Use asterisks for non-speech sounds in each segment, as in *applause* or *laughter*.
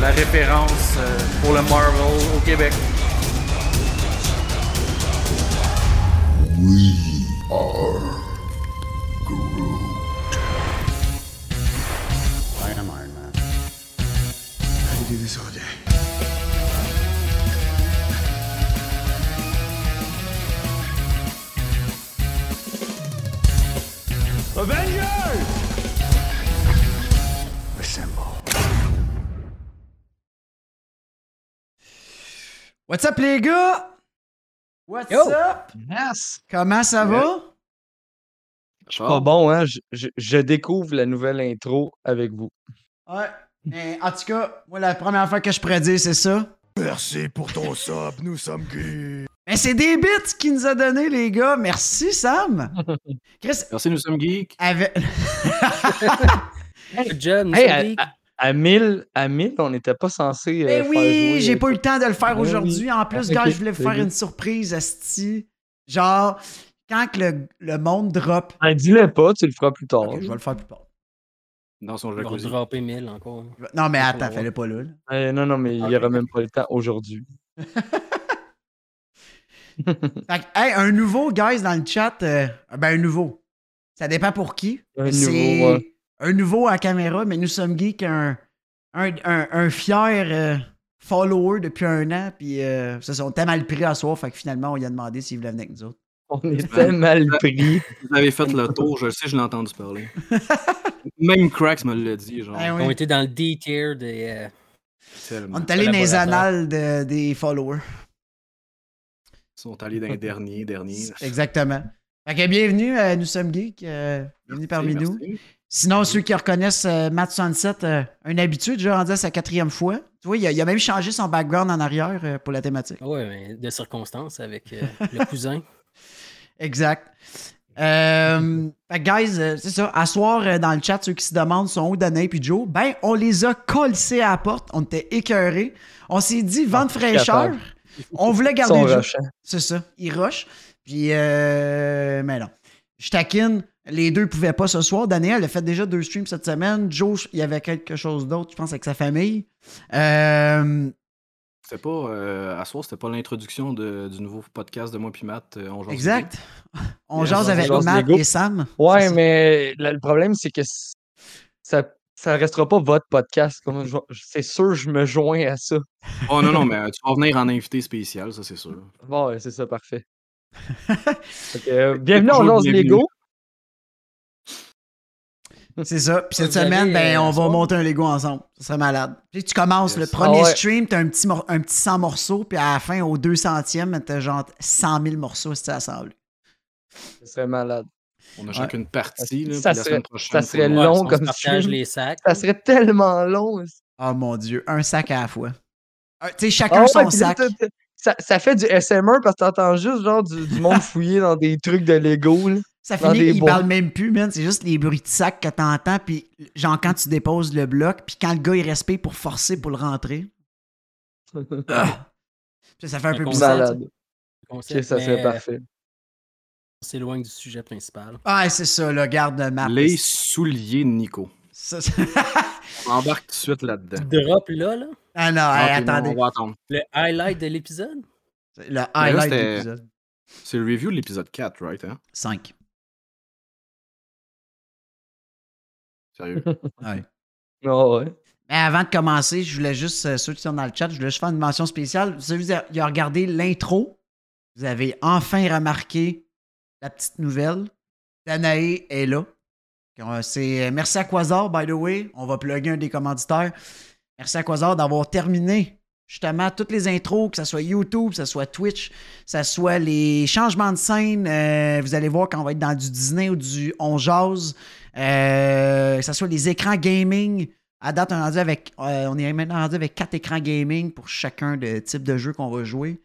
La référence euh, pour le Marvel au Québec. What's up, les gars? What's Yo! up? Yes! Comment ça va? Je suis pas bon, hein? Je, je- je découvre la nouvelle intro avec vous. Ouais. Mais en tout cas, moi, la première fois que je pourrais dire, c'est ça. Merci pour ton sub, nous sommes qui? Mais c'est des bits qu'il nous a donné, les gars. Merci, Sam. *laughs* Chris, Merci, nous sommes geeks. avec. Job, nous Hey, sommes *laughs* à, geeks. à- à 1000, à 1000, on n'était pas censé. euh, Ben faire oui, j'ai euh, pas eu le temps de le faire Ben aujourd'hui. oui. En plus, Ok, gars, je voulais vous faire une surprise, Asti. Genre, quand que le, le monde drop. Ben, dis-le pas, tu le feras plus tard. Je vais le faire plus tard. Dans son On va jacuzzi. dropper 1000 encore. Non, mais attends, fais-le pas là. là. Euh, non, non, mais il n'y aura même pas le temps aujourd'hui. *laughs* Fait que, hey, un nouveau, guys, dans le chat. euh, ben, un nouveau. Ça dépend pour qui. Un nouveau, ouais. Un nouveau à caméra, mais nous sommes geeks, un, un, un, un fier euh, follower depuis un an. Puis, euh, ça, on était mal pris à soir. Fait que finalement, on lui a demandé s'il voulait venir avec nous autres. On était mal pris. Vous avez fait le tour, je sais, je l'ai entendu parler. *laughs* Même Cracks me l'a dit, genre. Eh oui. On était dans le D-tier des. euh. On est allé dans les annales de- des followers. Ils sont allés dans les derniers, derniers. Exactement. Fait que bienvenue, euh, nous sommes geeks. euh, bienvenue parmi Merci. nous. Sinon, ceux qui reconnaissent euh, Matt Sunset, euh, un habitué, déjà rendu à sa quatrième fois. Tu vois, il a, il a même changé son background en arrière euh, pour la thématique. ah Ouais, mais de circonstances avec euh, *laughs* le cousin. Exact. Euh, fait que, guys, c'est ça. À soir, dans le chat, ceux qui se demandent sont où Danae et Joe, ben, on les a collés à la porte. On était écœurés. On s'est dit, vente fraîcheur. capable. On voulait garder rushants. C'est ça. Ils rushent. Puis, euh, mais non. Je taquine. Les deux pouvaient pas ce soir. Daniel a fait déjà deux streams cette semaine. Joe, il y avait quelque chose d'autre, je pense, avec sa famille. Euh, C'était pas, euh, à soir, c'était pas l'introduction de- du nouveau podcast de moi puis Matt. euh, on jase exact. On Yes, jase on avec jase Matt et Sam. Ouais, mais là, le problème, c'est que ça ça restera pas votre podcast. C'est sûr, je me joins à ça. Oh non, non, *laughs* mais euh, tu vas venir en invité spécial, ça c'est sûr. Bon, ouais, c'est ça, parfait. *laughs* Fait que, euh, bienvenue, on lance. Lego. C'est ça. Puis cette semaine, ben, euh, on va soir? monter un Lego ensemble. Ça serait malade. Puis tu commences Yes. le premier Ah ouais. stream, t'as un petit, un petit 100 morceaux, puis à la fin, au 200e, t'as genre 100 000 morceaux à assembler. Ce serait malade. On a chacune partie. Là, Ça puis la serait- semaine prochaine, ça serait Ouais, long on comme partage stream. les sacs. Ça serait tellement long. Oh mon Dieu, un sac à la fois. Euh, Tu sais, Ah chacun ouais, son sac. ça, ça fait du SMR parce que t'entends juste genre du, du monde fouiller dans des trucs de Lego. là. Ça dans finit des qu'il boîtes. parle même plus, man. C'est juste les bruits de sac que t'entends, puis genre quand tu déposes le bloc, puis quand le gars il respire pour forcer pour le rentrer. *coughs* Ah! Puis ça fait un peu bizarre. Malade. concept, Ok, ça serait parfait. On s'éloigne du sujet principal. Ah, c'est ça, le garde de map. Les souliers de Nico. Ça, ça- *laughs* On embarque tout de suite là-dedans. Drop là, là? ah non, Ah, hey, puis non, attendez. on va attendre. Le highlight de l'épisode? Le là, highlight de l'épisode. C'est le review de l'épisode 4, right? Hein? 5. Sérieux? Ouais. Ah ouais. Mais avant de commencer, je voulais juste, euh, ceux qui sont dans le chat, je voulais juste faire une mention spéciale. Celui qui a, qui a regardé l'intro, vous avez enfin remarqué la petite nouvelle. Danae est là. Euh, C'est euh, merci à Quasar, by the way. On va plugger un des commanditaires. Merci à Quasar d'avoir terminé justement toutes les intros, que ce soit YouTube, que ce soit Twitch, que ce soit les changements de scène. euh, vous allez voir quand on va être dans du Disney ou du On Jase, euh, que ce soit les écrans gaming. À date, on est, rendu avec, euh, on est maintenant rendu avec quatre écrans gaming pour chacun des types de jeux qu'on va jouer.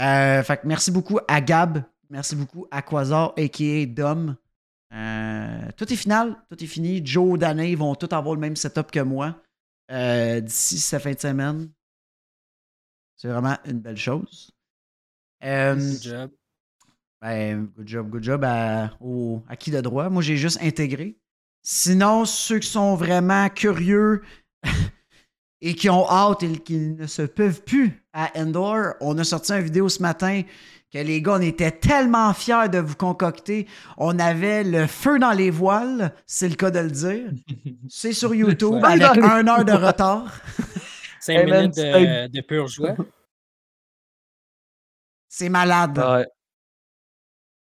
Euh, fait que merci beaucoup à Gab. Merci beaucoup à Quasar, a.k.a. Dom. Euh, tout est final, tout est fini. Joe, Danae vont tous avoir le même setup que moi euh, d'ici cette fin de semaine. C'est vraiment une belle chose. Euh, Good job. Ben, good job, good job à, au, à qui de droit? Moi, j'ai juste intégré. Sinon, ceux qui sont vraiment curieux *laughs* et qui ont hâte et qui ne se peuvent plus à Endor, on a sorti une vidéo ce matin que les gars, on était tellement fiers de vous concocter. On avait le feu dans les voiles, c'est le cas de le dire. *laughs* C'est sur YouTube avec un heure de *laughs* retard. 5 Hey, man, minutes de, de pure joie. C'est malade. Ouais.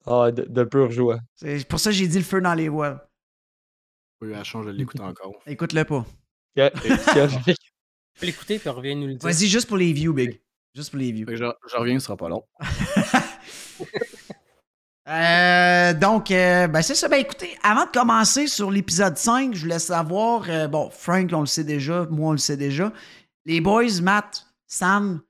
Ah, de, de pure joie. C'est pour ça que j'ai dit le feu dans les voiles. Oui, à change de l'écouter encore. *laughs* Écoute-le pas. Que- Tu peux l'écouter puis reviens nous le dire. Vas-y, juste pour les views, Big. Juste pour les views. Je, je reviens, ce sera pas long. *laughs* Euh, donc, euh, ben c'est ça. Ben écoutez, avant de commencer sur l'épisode 5, je voulais savoir, euh, bon, Frank, on le sait déjà, moi, on le sait déjà. Les boys, Matt, Sam,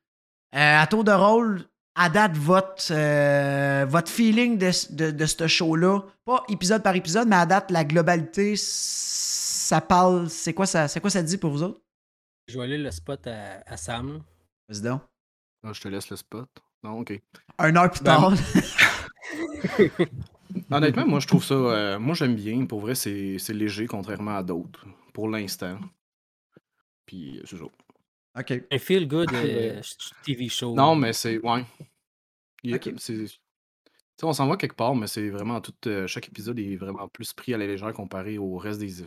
euh, à tour de rôle, à date, votre, euh, votre feeling de, de, de ce show-là, pas épisode par épisode, mais à date, la globalité, ça parle, c'est quoi ça, c'est quoi ça dit pour vous autres? Je vais aller le spot à, à Sam. Vas-y donc. Ah, je te laisse le spot. Non, ok. Un heure plus Ben, tard. *laughs* Honnêtement, moi, je trouve ça. euh, moi, j'aime bien. Pour vrai, c'est c'est léger, contrairement à d'autres, pour l'instant. Puis, c'est ça. OK. Un feel good euh, TV show. Non, mais c'est. Ouais. Il- Ok. c'est- tu sais, on s'en va quelque part, mais c'est vraiment tout. euh, chaque épisode est vraiment plus pris à la légère comparé au reste des.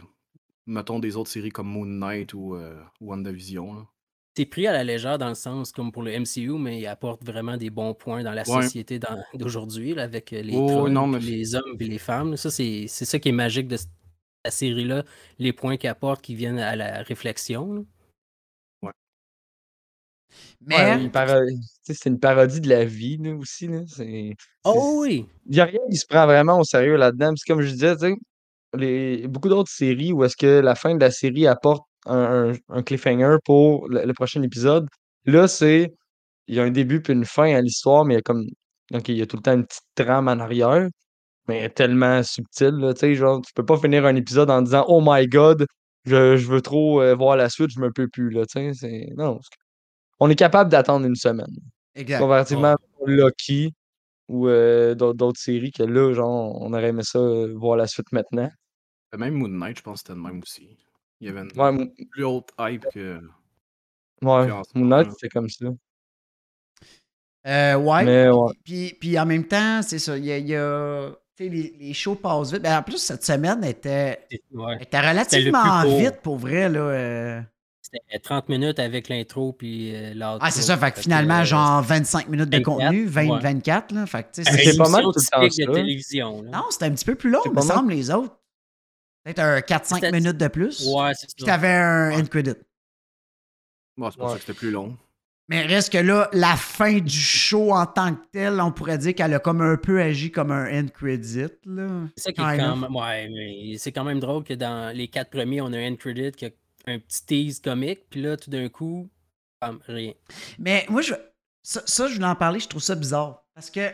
Mettons des autres séries comme Moon Knight ou euh, WandaVision. là. C'est pris à la légère dans le sens comme pour le MCU, mais il apporte vraiment des bons points dans la Ouais. société dans- d'aujourd'hui, là, avec les Oh, non, mais- les hommes et les femmes. Ça, c'est c'est ça qui est magique de c- la série-là, les points qu'il apporte qui viennent à la réflexion. là. Mais, Ouais, paro- c'est une parodie de la vie là, aussi. Là. C'est, Oh oui! Il n'y a rien qui se prend vraiment au sérieux là-dedans. Puis comme je disais, tu sais, les, beaucoup d'autres séries où est-ce que la fin de la série apporte un, un- un cliffhanger pour le, le prochain épisode. Là, c'est. Il y a un début puis une fin à l'histoire, mais il y a comme. OK, il y a tout le temps une petite trame en arrière, mais tellement subtile, là, genre, tu peux pas finir un épisode en disant Oh my god, je, je veux trop euh, voir la suite, je me peux plus, là, c'est. Non. c'est- On est capable d'attendre une semaine. exact. Comparativement à Loki ou euh, d'autres séries que là, genre, on aurait aimé ça euh, voir la suite maintenant. Euh, Même Moon Knight, je pense que c'était le même aussi. Il y avait une Ouais, plus haute hype que. ouais, Moon Knight, c'est comme ça. Euh, ouais. Mais ouais. Puis, puis en même temps, c'est ça, il y a. y les, les shows passent vite. Ben, en plus, cette semaine était, ouais. était relativement vite pour vrai. Là, euh. C'était 30 minutes avec l'intro puis euh, l'outro. Ah, c'est ça. Fait que finalement, euh, genre 25 minutes de 24, contenu, 20, ouais. 24. Là, fait que, une c'est pas mal émission tout le temps typique de télévision. là. Non, c'était un petit peu plus long, C'est me semble, les autres. Peut-être un 4-5 C'était- minutes de plus. Ouais, c'est Puis ça. t'avais un Ouais. end credit. Bon, c'est pour Ouais. ça que c'était plus long. Mais reste que là, la fin du show en tant que tel, on pourrait dire qu'elle a comme un peu agi comme un end credit. Là. C'est ça qui est Kind quand même. Ouais, mais c'est quand même drôle que dans les quatre premiers, on a un end credit qui a un petit tease comique, puis là, tout d'un coup, bam, rien. Mais moi, je, ça, ça, je voulais en parler, je trouve ça bizarre. Parce que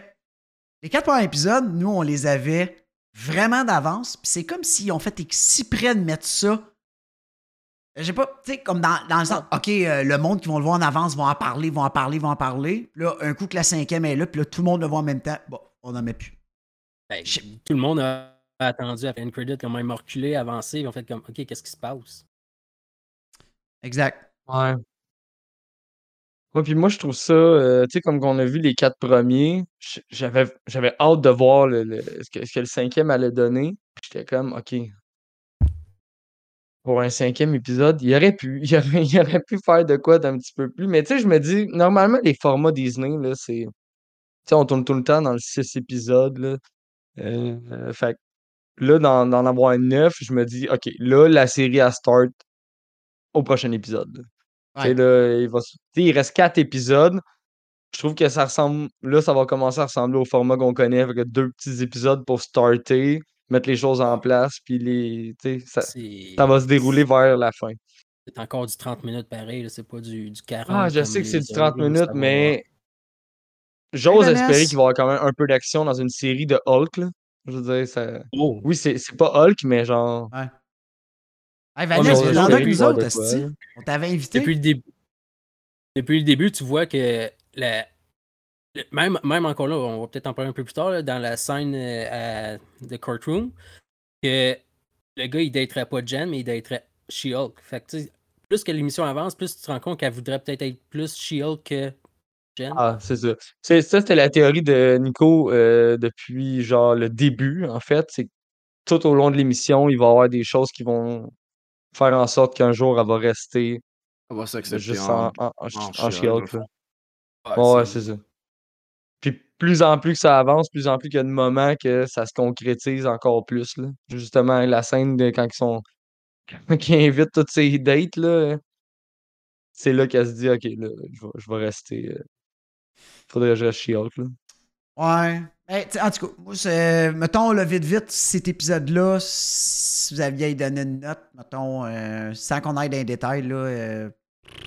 les quatre premiers épisodes, nous, on les avait vraiment d'avance. Puis c'est comme s'ils ont fait exprès de mettre ça. J'ai pas, tu sais, comme dans, dans le sens, OK, euh, le monde qui vont le voir en avance vont en parler, vont en parler, vont en parler. Puis là, un coup que la cinquième est là, puis là, tout le monde le voit en même temps. Bon, on n'en met plus. Ben, tout le monde a attendu à faire un credit, quand même reculé, avancé, ils ont fait comme, OK, qu'est-ce qui se passe? Exact. Ouais. Ouais, puis moi, je trouve ça, euh, tu sais, comme qu'on a vu les quatre premiers, j'avais hâte de voir le, le- ce, que, ce que le cinquième allait donner. J'étais comme, OK. Pour un cinquième épisode, il aurait pu, *laughs* il aurait, il aurait pu faire de quoi d'un petit peu plus. Mais tu sais, je me dis, normalement, les formats Disney, là, c'est. Tu sais, on tourne tout le temps dans le six épisodes, là. Euh, fait que là, d'en d'en avoir neuf, je me dis, OK, là, la série, à start au prochain épisode. là. Ouais. il, va, reste quatre épisodes. Je trouve que ça ressemble. Là, ça va commencer à ressembler au format qu'on connaît avec deux petits épisodes pour starter, mettre les choses en place, puis les. Ça, ça va se dérouler vers la fin. c'est encore du 30 minutes pareil, c'est pas du, du 40. Ah, je sais que c'est du 30 autres, là, minutes, mais j'ose espérer qu'il va y avoir quand même un peu d'action dans une série de Hulk. Là. Je veux dire, ça. Oh, Oui, c'est c'est pas Hulk, mais genre. Hey, mais Vanessa, nous autres, esti. là. On t'avait invité. Depuis le début. Depuis le début, tu vois que la, même, même encore là, on va peut-être en parler un peu plus tard, là, dans la scène euh, à- de Courtroom, que le gars, il daterait pas Jen, mais il daterait She-Hulk. Fait que, tu sais, plus que l'émission avance, plus tu te rends compte qu'elle voudrait peut-être être plus She-Hulk que Jen. Ah, c'est ça. Ça, c'était la théorie de Nico euh, depuis genre le début, en fait. C'est que tout au long de l'émission, il va y avoir des choses qui vont faire en sorte qu'un jour, elle va rester Elle va s'accepter juste en, en, en, She-Hulk. Ouais, c'est- ça. Puis plus en plus que ça avance, plus en plus qu'il y a de moments que ça se concrétise encore plus, là. Justement, la scène de quand ils sont *laughs* quand ils invitent toutes ces dates, là, c'est là qu'elle se dit OK, là, je vais, je vais rester. euh, faudrait que je reste She-Hulk, là. Ouais. Ben, en tout cas, moi, mettons, le vite, vite, cet épisode-là, si vous aviez à y donner une note, mettons, euh, sans qu'on aille dans les détails, là, euh,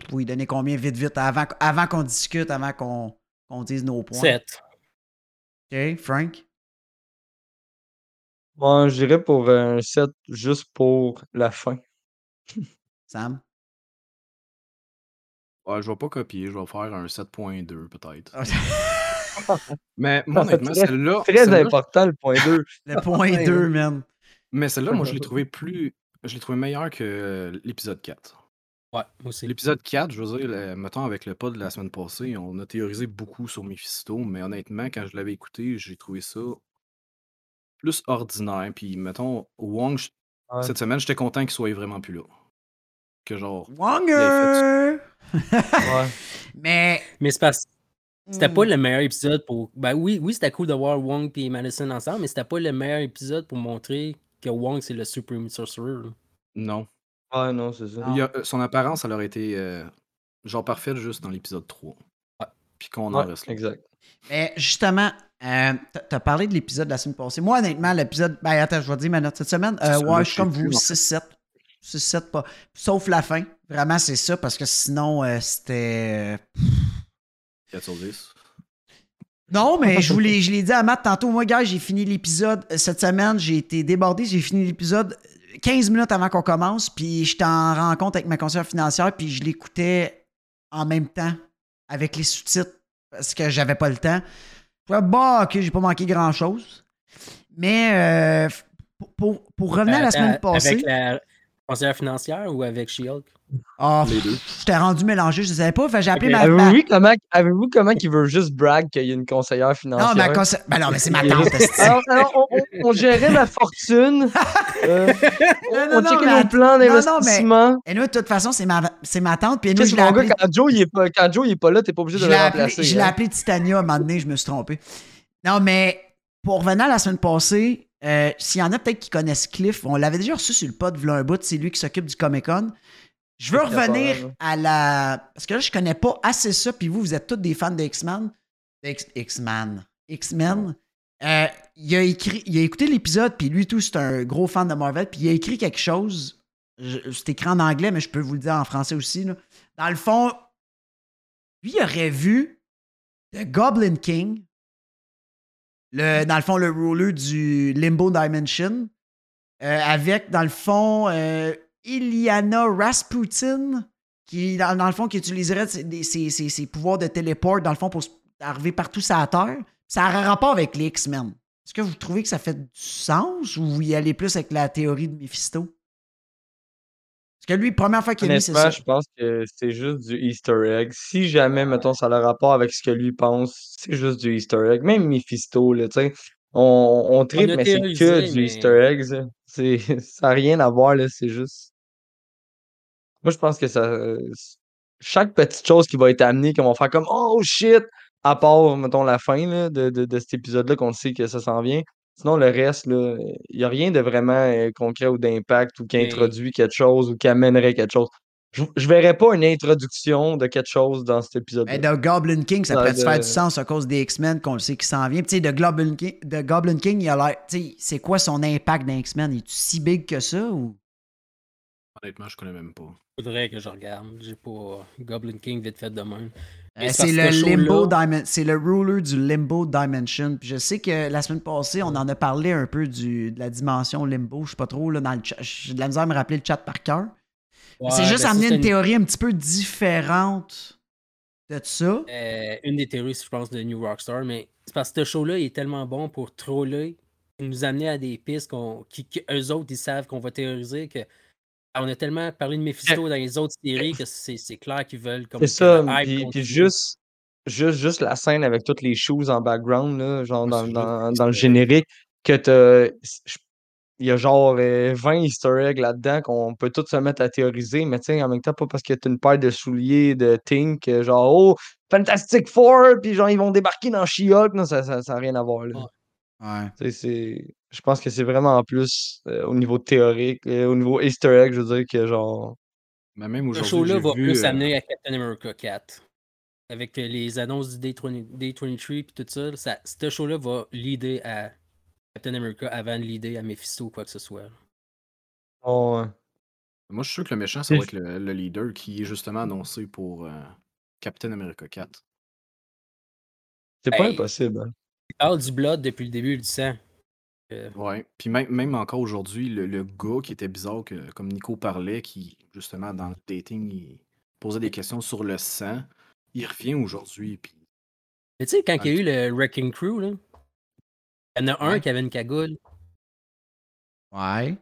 vous y donner combien vite, vite, avant, avant qu'on discute, avant qu'on qu'on dise nos points? 7. OK, Frank? Moi, je dirais pour un 7 juste pour la fin. *laughs* Sam? Ouais, je vais pas copier, je vais faire un 7.2 peut-être. *laughs* Mais *laughs* moi, honnêtement, celle-là. Très important, le point 2. *laughs* Le point Ouais, 2, man. Mais celle-là, moi, je l'ai trouvé plus. Je l'ai trouvé meilleur que l'épisode 4. Ouais, moi aussi. L'épisode 4, je veux dire, le- mettons, avec le pod de la semaine passée, on a théorisé beaucoup sur Mephisto, mais honnêtement, quand je l'avais écouté, j'ai trouvé ça plus ordinaire. Puis, mettons, Wong, je- Ouais. cette semaine, j'étais content qu'il soit vraiment plus là. Que genre. Wanger! *laughs* Ouais. Mais. Mais c'est parce c'était pas Hmm. le meilleur épisode pour. Ben oui, oui, c'était cool de voir Wong et Madison ensemble, mais c'était pas le meilleur épisode pour montrer que Wong c'est le Supreme Sorcerer. Non. Ouais, non, c'est ça. Non. Il y a- euh, son apparence, elle aurait été euh, genre parfaite juste dans l'épisode 3. Ouais. Puis qu'on en reste là. exact. Mais justement, euh, t'as- parlé de l'épisode de la semaine passée. Moi, honnêtement, l'épisode. Ben, attends, je vais te dire ma note cette semaine. Euh, ouais, là, je suis comme vous, plus, en 6-7. 6-7, pas. Sauf la fin. Vraiment, c'est ça, parce que sinon, euh, c'était. 4 sur 10. Non, *laughs* mais je vous l'ai, je l'ai dit à Matt tantôt. Moi, gars, j'ai fini l'épisode euh, cette semaine. J'ai été débordé. J'ai fini l'épisode 15 minutes avant qu'on commence. Puis j'étais en rencontre avec ma conseillère financière. Puis je l'écoutais en même temps avec les sous-titres parce que j'avais pas le temps. Je fais, bah, ok, j'ai pas manqué grand-chose. Mais euh, pour, pour- revenir à la semaine passée. Avec la conseillère financière ou avec She-Hulk? Ah, Les deux. j'étais rendu mélangé, je ne savais pas. Fait j'ai appelé Ok. ma. Avez-vous ma- vu comment, avez-vous comment il veut juste brag qu'il y a une conseillère financière? Non, ma conseillère. Ben non, mais c'est ma tante. Alors, alors, on, on- on gérait ma fortune. *laughs* euh, on Non, non, on non, checkait nos plans d'investissement. Et nous, de toute façon, c'est ma, c'est ma tante. Puis nous, je mon gars, appelé. quand Joe, il est pas, pas là, t'es pas obligé de Je le remplacer. je l'ai hein. appelé Titania un moment donné, je me suis trompé. Non, mais pour revenir à la semaine passée, euh, s'il y en a peut-être qui connaissent Cliff, on l'avait déjà reçu sur le pod, v'là un bout, c'est lui qui s'occupe du Comic Con. Je veux revenir à la. Parce que là, je connais pas assez ça, puis vous, vous êtes tous des fans de X-Men. X-Men. X-Men. Euh, il, a écrit, il a écouté l'épisode, puis lui, tout, c'est un gros fan de Marvel, puis il a écrit quelque chose. C'est écrit en anglais, mais je peux vous le dire en français aussi. là. Dans le fond, lui, il aurait vu The Goblin King, le, dans le fond, le ruler du Limbo Dimension, euh, avec, dans le fond, euh, Iliana Rasputin, qui, dans, le fond, qui utiliserait ses, ses- ses- ses pouvoirs de téléport, dans le fond, pour arriver partout sur la Terre. Ça a un rapport avec les X-Men. Est-ce que vous trouvez que ça fait du sens ou vous y allez plus avec la théorie de Mephisto? Parce que lui, première fois qu'il a mis, c'est Honnêtement, ça. je pense que c'est juste du Easter egg. Si jamais, mettons, ça a le rapport avec ce que lui pense, c'est juste du Easter egg. Même Mephisto, là, tu sais. On, on tripe, mais c'est que du Easter egg, ça. C'est, *laughs* ça n'a rien à voir, là. C'est juste. Moi, je pense que ça. Chaque petite chose qui va être amenée, qu'on va faire comme Oh shit! À part, mettons, la fin là, de, de, de cet épisode-là, qu'on sait que ça s'en vient. Sinon, le reste, il n'y a rien de vraiment euh, concret ou d'impact ou qui Mais- introduit quelque chose ou qui amènerait quelque chose. Je, je verrais pas une introduction de quelque chose dans cet épisode-là. Mais The Goblin King, ça pourrait de- faire du sens à cause des X-Men qu'on le sait qui s'en vient? Puis, Tu sais, The Goblin King, The Goblin King, il a l'air. C'est quoi son impact dans X-Men? Il est si big que ça ou? Honnêtement, je connais même pas. Faudrait que je regarde. J'ai pas Goblin King vite fait de même. Euh, c'est le Limbo Dimension. C'est le ruler du Limbo Dimension. Puis je sais que la semaine passée, on en a parlé un peu du, de la dimension Limbo. Je sais pas trop, là, dans le chat. J'ai de la misère à me rappeler le chat par cœur. C'est juste ben, amener une théorie un petit peu différente de ça. Euh, une des théories, je pense, de New Rockstar, mais c'est parce que ce show-là il est tellement bon pour troller, et nous amener à des pistes qu'on, qui, qui- eux autres, ils savent qu'on va théoriser que on a tellement parlé de Mephisto dans les autres séries que c'est, c'est clair qu'ils veulent comme C'est ça, le hype puis, juste, juste, juste la scène avec toutes les shoes en background, là, genre dans, c'est le générique, que Il y a genre euh, 20 easter eggs là-dedans qu'on peut tous se mettre à théoriser, mais tu sais, en même temps, pas parce que t'as une paire de souliers de Tink, euh, genre, oh, Fantastic Four, puis genre, ils vont débarquer dans She-Hulk, non, ça n'a ça, ça rien à voir, là. Ouais. Ouais. Tu sais, c'est. Je pense que c'est vraiment en plus euh, au niveau théorique, euh, au niveau easter egg, je veux dire que genre. Mais même Ce show-là va vu. plus euh, amener à Captain America 4. Avec les annonces du Day20 Day23 et tout ça, ça, ce show-là va leader à Captain America avant de leader à Mephisto ou quoi que ce soit. oh, ouais. Moi, je suis sûr que le méchant, ça C'est- va être le, le leader qui est justement annoncé pour euh, Captain America 4. C'est pas Hey. impossible. hein. Il parle du blood depuis le début du sang. Euh, Ouais. Puis même, même encore aujourd'hui, le, le gars qui était bizarre, que, comme Nico parlait, qui justement dans le dating, il posait des questions sur le sang, il revient aujourd'hui. Puis Mais tu sais, quand il y a eu le Wrecking Crew, là, il y en a un Ouais. qui avait une cagoule. Ouais.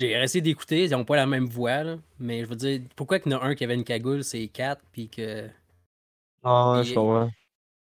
J'ai essayé d'écouter, ils n'ont pas la même voix, là, mais je veux dire, pourquoi qu'il y en a un qui avait une cagoule, c'est 4, puis que Ah, ouais, je comprends.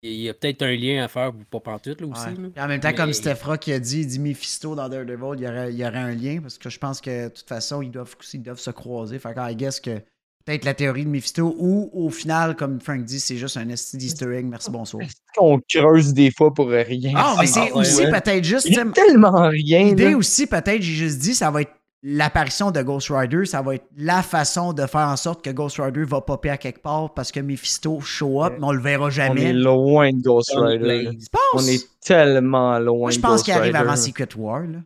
Il y a peut-être un lien à faire, ou pas pantoute, là, aussi. Ouais. là. En même temps, comme Stephra qui a dit, il dit Mephisto dans Daredevil, il y aurait, il y aurait un lien parce que je pense que de toute façon, ils doivent, ils doivent se croiser. Fait que, I guess que peut-être la théorie de Mephisto ou au final, comme Frank dit, c'est juste un esti d'easter egg. Merci, bonsoir. On creuse des fois pour rien? Ah, mais c'est ouais, aussi ouais. peut-être juste. Il tu y sais, a tellement rien. L'idée aussi, peut-être, j'ai juste dit, ça va être l'apparition de Ghost Rider, ça va être la façon de faire en sorte que Ghost Rider va popper à quelque part parce que Mephisto show up, mais on le verra On jamais. est loin de Ghost Rider. Tu penses? On est tellement loin Moi, je pense qu'il arrive avant. Secret War. Là.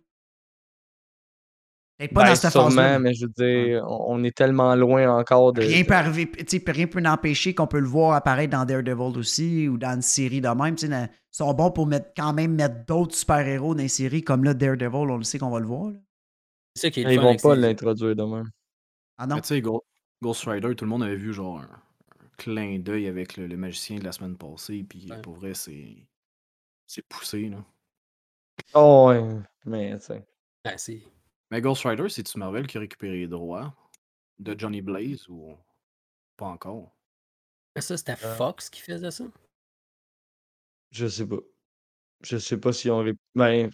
Peut-être pas Ben, dans cette sûrement, phase-là. mais je veux dire, on on est tellement loin encore de. Rien peut arriver, tu sais, rien peut empêcher qu'on peut le voir apparaître dans Daredevil aussi ou dans une série de même. Ils sont bons pour mettre, quand même mettre d'autres super-héros dans les séries comme là, Daredevil, on le sait qu'on va le voir. là. C'est ça qui est le Ils fun vont avec pas ces- l'introduire de même. Ah non? Mais tu sais, Ghost Rider, tout le monde avait vu genre un, un clin d'œil avec le, le magicien de la semaine passée. Puis Ouais. pour vrai, c'est. C'est poussé, là. Oh, ouais. Mais, tu sais. Ah, c'est- Mais Ghost Rider, c'est-tu Marvel qui a récupéré les droits de Johnny Blaze ou pas encore? Ça, c'était Euh. Fox qui faisait ça? Je sais pas. Je sais pas si on. ré- Ben,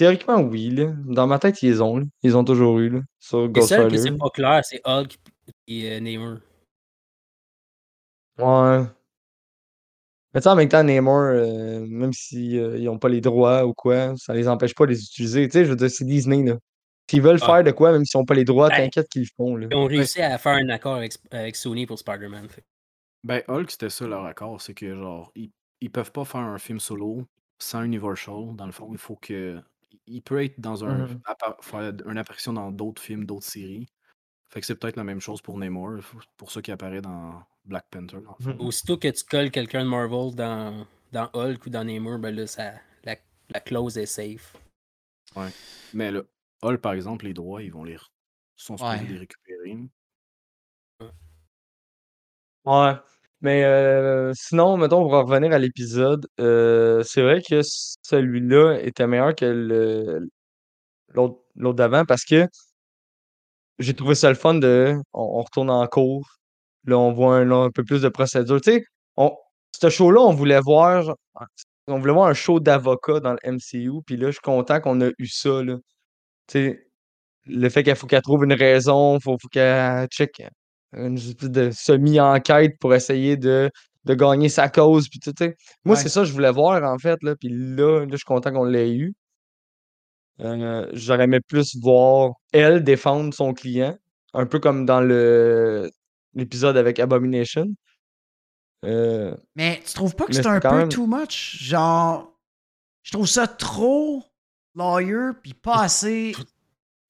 théoriquement, oui, là. Dans ma tête, ils les ont, là. Ils ont toujours eu, là. Sur Le Ghost seul que Rider. c'est pas clair, c'est Hulk et euh, Namor. Ouais. Mais tu sais, en même temps, Namor, euh, même s'ils n'ont pas les droits ou quoi, ça les empêche pas de les utiliser. Tu sais, je veux dire, c'est Disney, là. S'ils veulent Ouais. faire de quoi, même s'ils n'ont pas les droits, Ben, t'inquiète qu'ils le font, là. Ils ont réussi à faire un accord avec, avec Sony pour Spider-Man. fait. Ben, Hulk, c'était ça leur accord. C'est que, genre, ils, ils peuvent pas faire un film solo sans Universal. Dans le fond, il faut que. Il peut être dans un. Faire une apparition dans d'autres films, d'autres séries. Fait que c'est peut-être la même chose pour Namor, pour ceux qui apparaît dans Black Panther. Mhm. Aussitôt que tu colles quelqu'un de Marvel dans, dans Hulk ou dans Namor, ben là, ça, la, la clause est safe. Mais là, Hulk, par exemple, les droits, ils vont les. sont supposés Ouais. les récupérer. Ouais. Mais euh, sinon, mettons, pour en revenir à l'épisode, euh, c'est vrai que celui-là était meilleur que le l'autre l'autre d'avant parce que j'ai trouvé ça le fun de. On, on retourne en cours. Là, on voit un, peu plus de procédure. Tu sais, on, ce show-là, on voulait voir. On voulait voir un show d'avocat dans le MCU. Puis là, je suis content qu'on a eu ça. Là. Tu sais, le fait qu'il faut qu'elle trouve une raison, faut, faut qu'elle check une espèce de semi-enquête pour essayer de, de gagner sa cause. Puis tout. Moi, Ouais. c'est ça que je voulais voir, en fait. Là. Puis là, là, je suis content qu'on l'ait eu. Euh, j'aurais aimé plus voir elle défendre son client, un peu comme dans l'épisode avec Abomination. Euh, Mais tu trouves pas que c'est un peu même- too much? Genre, je trouve ça trop lawyer, puis pas assez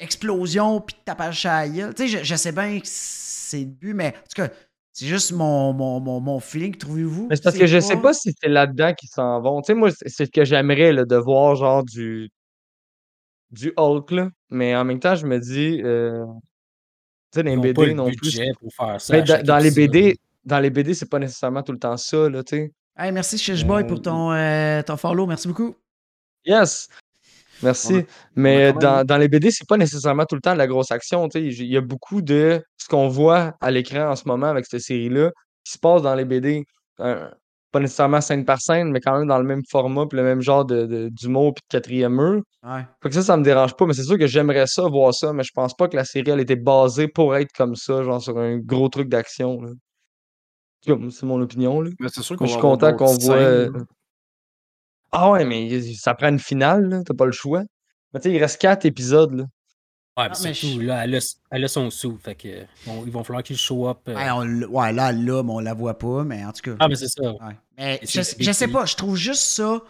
explosion, puis tapage à la gueule. Tu sais, je, je sais bien que c'est le but, mais en tout cas, c'est juste mon, mon, mon, mon feeling, trouvez-vous? mais c'est parce que je sais pas si c'est là-dedans qu'ils s'en vont. Tu sais, moi, c'est ce que j'aimerais de voir genre du du Hulk, là. Mais en même temps, je me dis, euh, tu sais, dans les BD le non plus. budget pour faire ça. Mais à dans, les. BD, dans les BD, c'est pas nécessairement tout le temps ça, là, tu sais. Hey, merci, Shishboy, pour ton, euh, ton follow. Merci beaucoup. Yes! Merci. A- Mais même- dans, dans les BD, c'est pas nécessairement tout le temps de la grosse action. tu sais. Il y a beaucoup de ce qu'on voit à l'écran en ce moment avec cette série-là qui se passe dans les BD. Pas nécessairement scène par scène, mais quand même dans le même format puis le même genre de, de- d'humour puis de quatrième mur. Ouais. Fait que ça, ça me dérange pas, mais c'est sûr que j'aimerais ça, voir ça, mais je pense pas que la série, elle était basée pour être comme ça, genre sur un gros truc d'action. là. En tout cas, C'est mon opinion. Là. Mais c'est sûr qu'on je suis content qu'on voit. scènes, Ah ouais, mais ça prend une finale, là, t'as pas le choix. Mais tu sais, il reste quatre épisodes. Là. Ouais, Ah, mais surtout, je- là, elle a, elle a son sou. Fait que, bon, ils vont falloir qu'il show up. euh. Ouais, on ouais, là, là, mais on la voit pas, mais en tout cas. Ah, mais c'est ça. Ouais. Mais je, je sais pas, je trouve juste ça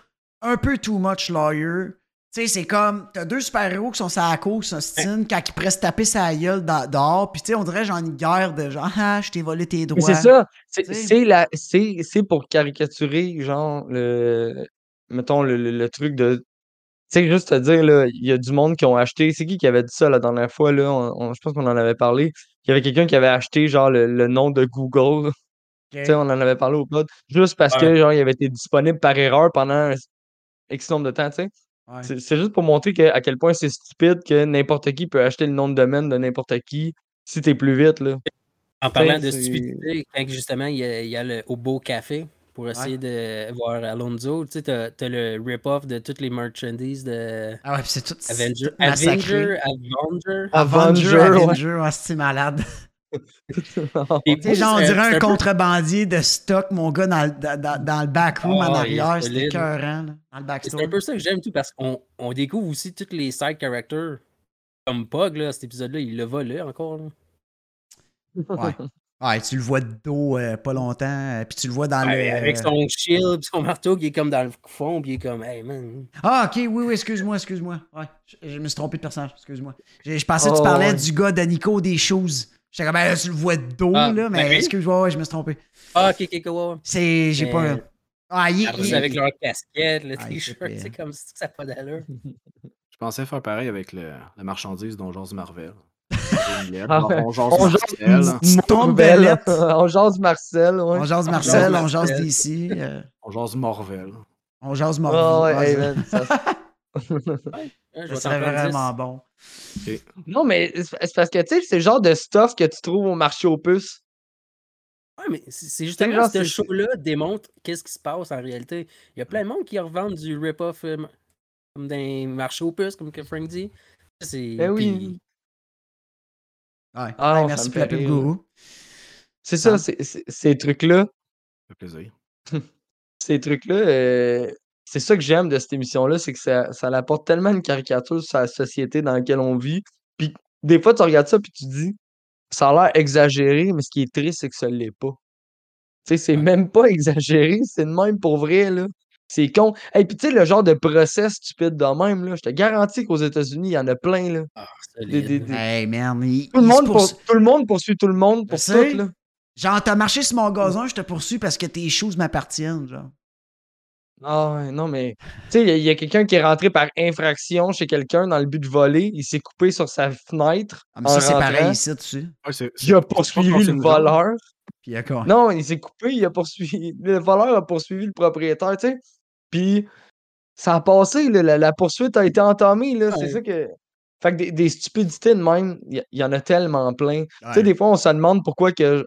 un peu too much lawyer. Tu sais, c'est comme, t'as deux super-héros qui sont sur la cour, qui s'ostinent, quand ils pourraient se taper sa gueule dehors, puis tu sais, on dirait genre une guerre de genre, ah, je t'ai volé tes Mais droits. c'est ça. C'est pour caricaturer, genre, le, mettons, le, le- le truc de. Tu sais, juste te dire, là, il y a du monde qui ont acheté. C'est qui qui avait dit ça la dernière fois, là? On- on- je pense qu'on en avait parlé. Il y avait quelqu'un qui avait acheté, genre, le, le nom de Google. *laughs* Tu sais, on en avait parlé au pod. Juste parce que, Ouais. genre, il avait été disponible par erreur pendant un X nombre de temps, tu sais. Ouais. C'est, juste pour montrer que, à quel point c'est stupide que n'importe qui peut acheter le nom de domaine de n'importe qui si t'es plus vite, là. En parlant de stupidité, quand justement il y a, il y a le au beau café pour essayer de voir Alonso, tu sais, t'as, t'as le rip-off de toutes les merchandises de Ah ouais, puis c'est tout. c'est Avenger. Avenger, Avenger. Avenger, Avenger, ouais. C'est malade. *laughs* Et Tu sais, genre, on c'est- dirait c'est un peu- contrebandier de stock, mon gars, dans, le- dans, le backroom Ah, en arrière. C'était solide. écœurant, là, dans le C'est un peu ça que j'aime tout parce qu'on on découvre aussi tous les side characters. Comme Pug, là, cet épisode-là, il le encore. Là. Ouais. *laughs* Ouais, tu le vois de dos euh, pas longtemps, euh, puis tu le vois dans Ouais, le. Avec son shield pis son marteau qui est comme dans le fond, puis il est comme, hey man. Ah, ok, oui, oui, excuse-moi, excuse-moi. Ouais, je, je me suis trompé de personnage, excuse-moi. Je, je pensais que tu Oh, parlais ouais. du gars de Nico des choses. J'étais comme, ben, là, tu le vois de dos, Ah, là, mais ben oui. excuse-moi, ouais, je me suis trompé. Ah, ok, ok, ouais. C'est. J'ai Mais- pas. Ah, il, avec leur casquette, le Ah, t-shirt, fait c'est comme si ça n'a pas d'allure. *laughs* Je pensais faire pareil avec le, la marchandise dont jase Marvel. Ah ouais. On jase On Marcel. On jase Marcel, on jase On Marcel, on jase euh, On jase Morvel. on jase Ah ouais, Ouais, man, ça- *laughs* Ouais, serait vraiment 10. bon. Non, mais c'est parce que, tu sais, c'est le genre de stuff que tu trouves au marché aux puces. Ouais, mais c'est justement genre, ce show-là démontre qu'est-ce qui se passe en réalité. Il y a plein de monde qui revendent du rip-off euh, comme dans les marchés aux puces, comme que Frank dit. C'est... Ben oui. Ouais. Ah Ouais, merci pour la pub. Gourou. C'est ça, Ah. ces trucs-là, Ça fait plaisir. *laughs* ces trucs-là, euh, c'est ça que j'aime de cette émission-là, c'est que ça, ça apporte tellement une caricature sur la société dans laquelle on vit. Puis des fois, tu regardes ça puis tu te dis, ça a l'air exagéré, mais ce qui est triste, c'est que ça ne l'est pas. Tu sais, c'est même pas *laughs* exagéré, c'est de même pour vrai, là. C'est con. Et puis tu sais, le genre de procès stupide de même, là, je te garantis qu'aux États-Unis, il y en a plein, là. Ah, Des- des- solide. des- Hey, man. il- Tout, le monde pour- tout le monde poursuit tout le monde pour là. Genre, t'as marché sur mon gazon, je te poursuis parce que tes choses m'appartiennent, genre. Ah non, mais tu sais, il y a- quelqu'un qui est rentré par infraction chez quelqu'un dans le but de voler. Il s'est coupé sur sa fenêtre. Ah, mais ça, c'est pareil ici. Ouais, c'est- Il a poursuivi le voleur. Puis. Non, il s'est coupé, il a poursuivi. Le voleur a poursuivi le propriétaire, tu sais. Puis ça a passé, là, la, la poursuite a été entamée, là. C'est ça que. Fait que des, des stupidités de même, il y, y en a tellement plein. Tu sais, des fois, on se demande pourquoi que.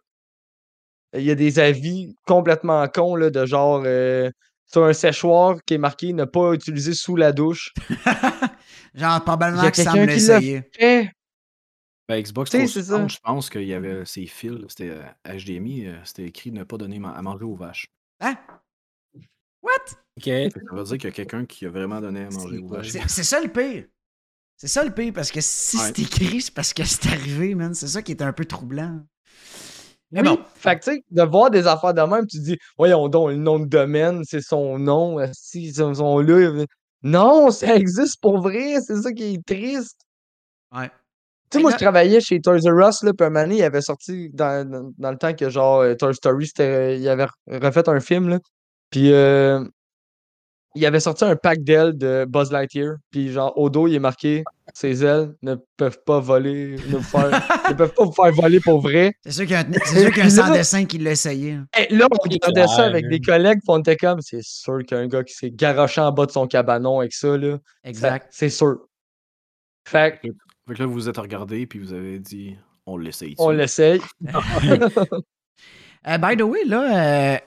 Il y a des avis complètement cons, là, de genre. euh, sur un séchoir qui est marqué ne pas utiliser sous la douche. *laughs* Genre, Il y probablement a que l'a essayé. Eh, Ben, Xbox Tu sais, c'est ça. 360, je pense qu'il y avait ces fils, c'était euh, HDMI, euh, c'était écrit ne pas donner ma- à manger aux vaches. Hein? What? Ça veut dire qu'il y a quelqu'un qui a vraiment donné à manger vaches. C'est c'est ça le pire. C'est ça le pire, parce que si Ouais. c'est écrit, c'est parce que c'est arrivé, man. C'est ça qui est un peu troublant. Mais Oui, bon. fait que tu sais, de voir des affaires de même, tu te dis, voyons donc, le nom de domaine, c'est son nom, si ils sont là. Non, ça existe pour vrai, c'est ça qui est triste. Ouais. Tu sais, moi, là- je travaillais chez Toys R Us, là, puis un il avait sorti dans, dans, dans le temps que, genre, euh, Toy Story, c'était, il avait refait un film, là, puis euh, il avait sorti un pack d'ailes de Buzz Lightyear, puis genre, au dos, il est marqué ses ailes ne peuvent pas voler, ne, vous faire- *laughs* ne peuvent pas vous faire voler pour vrai. C'est sûr qu'il y a un, c'est sûr qu'il y a un sans-dessin qui l'a essayé. hein. Et là, on regardait ça avec des collègues, puis on était comme, c'est sûr qu'il y a un gars qui s'est garoché en bas de son cabanon avec ça, là. Exact. C'est sûr. Fait Fait que là, vous vous êtes regardé puis vous avez dit on l'essaye. on l'essaye. *laughs* *laughs* Euh, by the way, là, euh,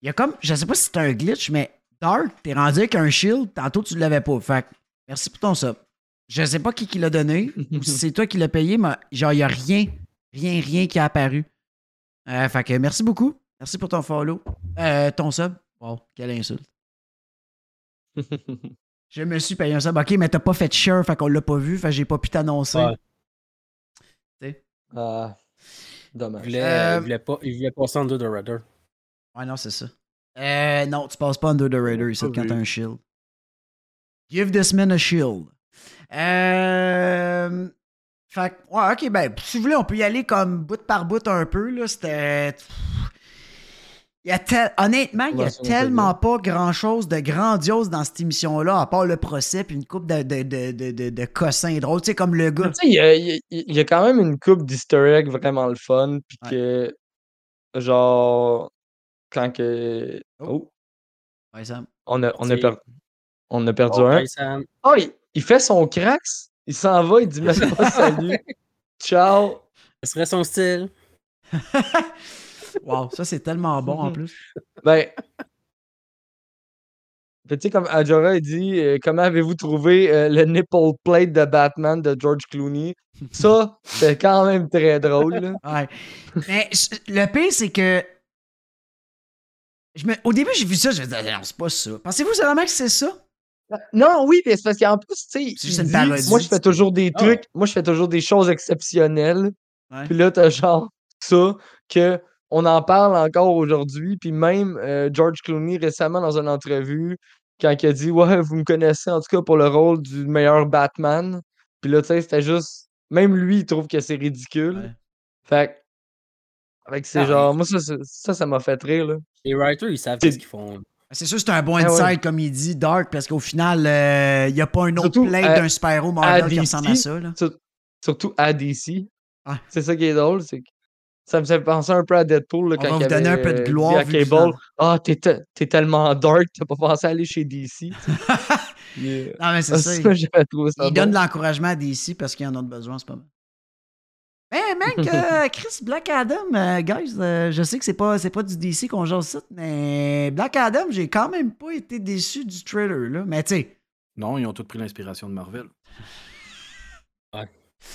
il y a comme, je sais pas si c'est un glitch, mais Dark, t'es rendu avec un shield, tantôt tu l'avais pas. Fait que, merci pour ton sub. Je sais pas qui qui l'a donné, *laughs* ou si c'est toi qui l'as payé, mais genre, il y a rien, rien, rien qui a apparu. Euh, fait que merci beaucoup. Merci pour ton follow. Euh, ton sub. Wow, quelle insulte. *laughs* Je me suis payé un sub. Ok, mais t'as pas fait share, fait qu'on l'a pas vu, fait que j'ai pas pu t'annoncer. Ouais. Ah, Il dommage. voulait, Euh, il voulait pas, il voulait passer en deux de Rudder. Ouais, non, c'est ça. Euh, non, tu passes pas Under the Raider ici quand t'as un shield. Give this man a shield. Euh. Fait que, ouais, ok, ben, si vous voulez, on peut y aller comme bout par bout un peu, là. C'était. Il y a tel- Honnêtement, il y a tellement pas grand chose de grandiose dans cette émission-là, à part le procès puis une coupe de, de, de, de, de, de cossins drôles. Tu sais, comme le gars. Tu sais, il y a, quand même une coupe egg vraiment le fun, puis que, genre, quand que... Oh, Ouais, Sam. on a, on a, per- on a perdu Oh, un. Sam. Oh, il, il fait son cracks, il s'en va, il dit même pas *laughs* salut. Ciao. Ce serait son style. *laughs* Wow, ça, c'est tellement bon en plus. *laughs* Ben. tu sais, comme Ajora il dit, euh, comment avez-vous trouvé euh, le nipple plate de Batman de George Clooney? Ça, c'est quand même très drôle. là. Ouais. Mais le pire, c'est que. Je me- Au début, j'ai vu ça, je me disais, non, c'est pas ça. Pensez-vous vraiment que c'est ça? Non, oui, mais c'est parce qu'en plus, tu sais, moi, je fais toujours des Ah. trucs, moi, je fais toujours des choses exceptionnelles. Ouais. Puis là, t'as genre ça, que on en parle encore aujourd'hui. Puis même euh, George Clooney, récemment, dans une entrevue, quand il a dit Ouais, vous me connaissez en tout cas pour le rôle du meilleur Batman. Puis là, tu sais, c'était juste. Même lui, il trouve que c'est ridicule. Ouais. Fait c'est Ah, genre. Moi, ça, ça, ça m'a fait rire, là. Les writers, ils savent ce qu'ils font. C'est sûr, c'est un bon Ah insight, ouais. comme il dit, Dark, parce qu'au final, euh, il n'y a pas un autre Surtout plate à- d'un super-héros Marvel qui ressemble à ça. Là. Sur- Surtout à DC. Ouais. C'est ça qui est drôle, c'est que ça me fait penser un peu à Deadpool là, On quand va il vous donner avait, un peu de euh, dit gloire. Ah, t'es, te- t'es tellement dark, t'as pas pensé à aller chez DC. *laughs* Yeah. Non, mais c'est Ah, ça. ça, Il, donne de l'encouragement à DC parce qu'il en a besoin, c'est pas mal. Mais mec, euh, *laughs* Chris, Black Adam, euh, guys, euh, je sais que c'est pas, c'est pas du DC qu'on jase ça, mais Black Adam, j'ai quand même pas été déçu du trailer, là. Mais tu sais, Non, ils ont tous pris l'inspiration de Marvel. *laughs*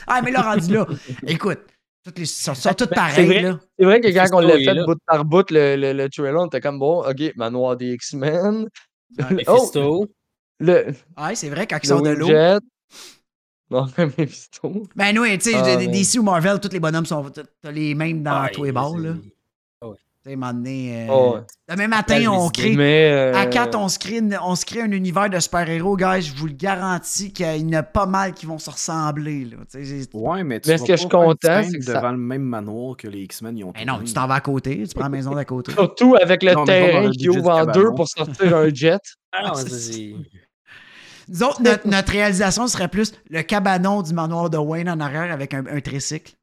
ah, mais là, rendu là, écoute, toutes les sont, sont toutes C'est pareilles, vrai. là. C'est vrai que quand on l'a fait là. bout par bout, le, le, le trailer, on était comme bon, ok, Manoir des X-Men. Ouais. *laughs* oh, le, Ouais, c'est vrai, quand ils le sont de l'eau. Ben oui, tu sais, Ah. DC ou Marvel, tous les bonhommes sont t'as- les mêmes dans Ouais, tous les balles, là. c'est- Tu sais, à un moment donné, euh, Oh, ouais. Demain matin, je on crée. Mais. euh, À 4, on se, crée on se crée un univers de super-héros, guys. Je vous le garantis qu'il y en a pas mal qui vont se ressembler. Là. Tu sais, j'ai- Ouais, mais tu Mais vas ce que je suis content, c'est que ça- devant le même manoir que les X-Men, ils ont Ben tout non, tu t'en vas à côté. Tu prends la maison d'à côté. *laughs* Surtout avec le Non, mais terrain qui ouvre en deux pour sortir un jet. Ah non, Ah. Nous autres, notre, notre réalisation serait plus le cabanon du manoir de Wayne en arrière avec un, un tricycle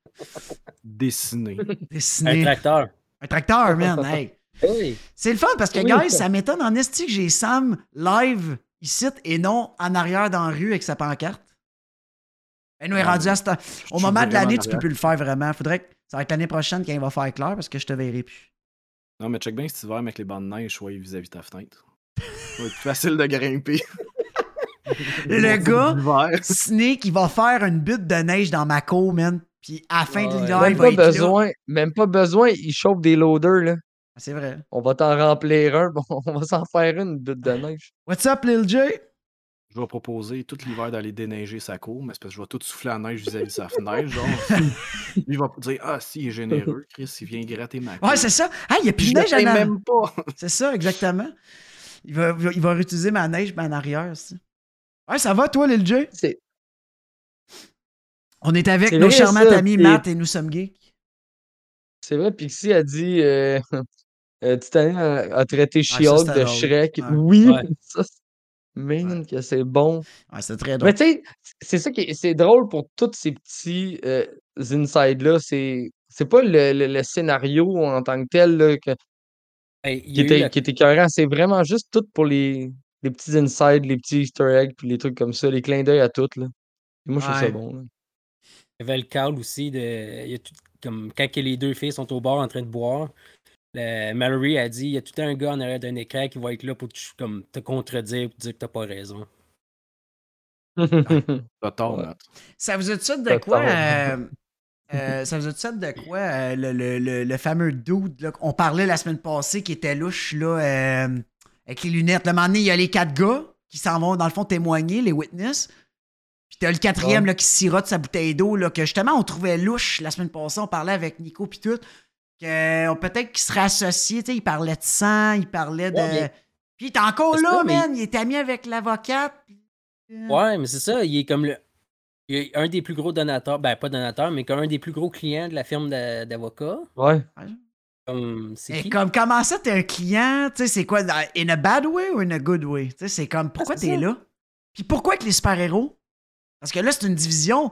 Dessiné. Un dessiné. tracteur. Un tracteur, man. Hey. C'est le fun parce que, Oui. guys, ça m'étonne en esti que j'ai Sam live ici et non en arrière dans la rue avec sa pancarte. Ben, nous, est Ouais, rendu à ce temps- Au moment de l'année, tu peux plus le faire vraiment. Faudrait que ça va être l'année prochaine quand il va faire clair parce que je te verrai plus. Non, mais check bien cet hiver, avec les bancs de neige, soyez vis-à-vis de ta fenêtre. Ça va être plus facile de grimper. *laughs* Le gars. Snake, il va faire une butte de neige dans ma cour, man. Puis à la fin de l'hiver, il va pas être là. besoin. Même pas besoin. Il chauffe des loaders, là. Ah, C'est vrai. On va t'en remplir un. bon, *laughs* on va s'en faire une, une butte de neige. What's up, Lil J? Je vais proposer tout l'hiver d'aller déneiger sa cour, mais c'est parce que je vais tout souffler la neige vis-à-vis de sa *laughs* fenêtre. Genre, *laughs* lui, il va dire Ah, si, il est généreux, Chris, il vient gratter ma cour. Ouais, c'est ça. Ah, il y a plus de neige à même pas. C'est ça, exactement. Il va, il va réutiliser ma neige en arrière. ça. Ouais, ça va, toi, Lil J? C'est On est avec C'est nos charmantes ça, amis Matt et nous sommes geeks. c'est vrai, Pixie a dit. Euh, *laughs* euh, Titanic a, a traité She-Hulk de drôle. Shrek. Ouais. Oui, Ouais. *laughs* ça, Man, que c'est bon. Ouais, c'est très Mais drôle. tu sais, c'est ça qui est c'est drôle pour tous ces petits, heu, inside-là, c'est c'est pas le le le scénario en tant que tel, là, que qui était la- qui était écœurant, c'est vraiment juste tout pour les les petits inside, les petits easter eggs, puis les trucs comme ça, les clins d'œil à tout, là. Et moi, je trouve ça bon, là. Il y avait le call aussi de. il y a tout- comme quand que les deux filles sont au bord en train de boire. le- Mallory a dit il y a tout un gars en arrière d'un écran qui va être là pour te, comme, te contredire pour te dire que t'as pas raison. *laughs* T'as tort, Ouais. Matt. Ça vous a ça de quoi? euh, *laughs* euh, ça vous a ça de quoi? euh, le, le, le, le fameux dude, là, qu'on parlait la semaine passée, qui était louche, là, euh, avec les lunettes. Le moment donné, il y a les quatre gars qui s'en vont, dans le fond, témoigner, les witness. Puis t'as le quatrième Ouais. là, qui sirote sa bouteille d'eau, là, que justement, on trouvait louche la semaine passée. On parlait avec Nico puis tout. Que euh, peut-être qu'il serait associé, tu sais, il parlait de sang, il parlait de. Ouais, mais- Puis il est encore là, ça, mais- man. Il est ami avec l'avocate. euh, Ouais, mais c'est ça, il est comme le. Il est un des plus gros donateurs, ben pas donateur, mais comme un des plus gros clients de la firme d'a- d'avocats. Ouais. Comme, c'est Et qui? comme comment ça, t'es un client, tu sais, c'est quoi, in a bad way ou in a good way? Tu sais, c'est comme, pourquoi c'est t'es là? Puis pourquoi avec les super-héros? Parce que là, c'est une division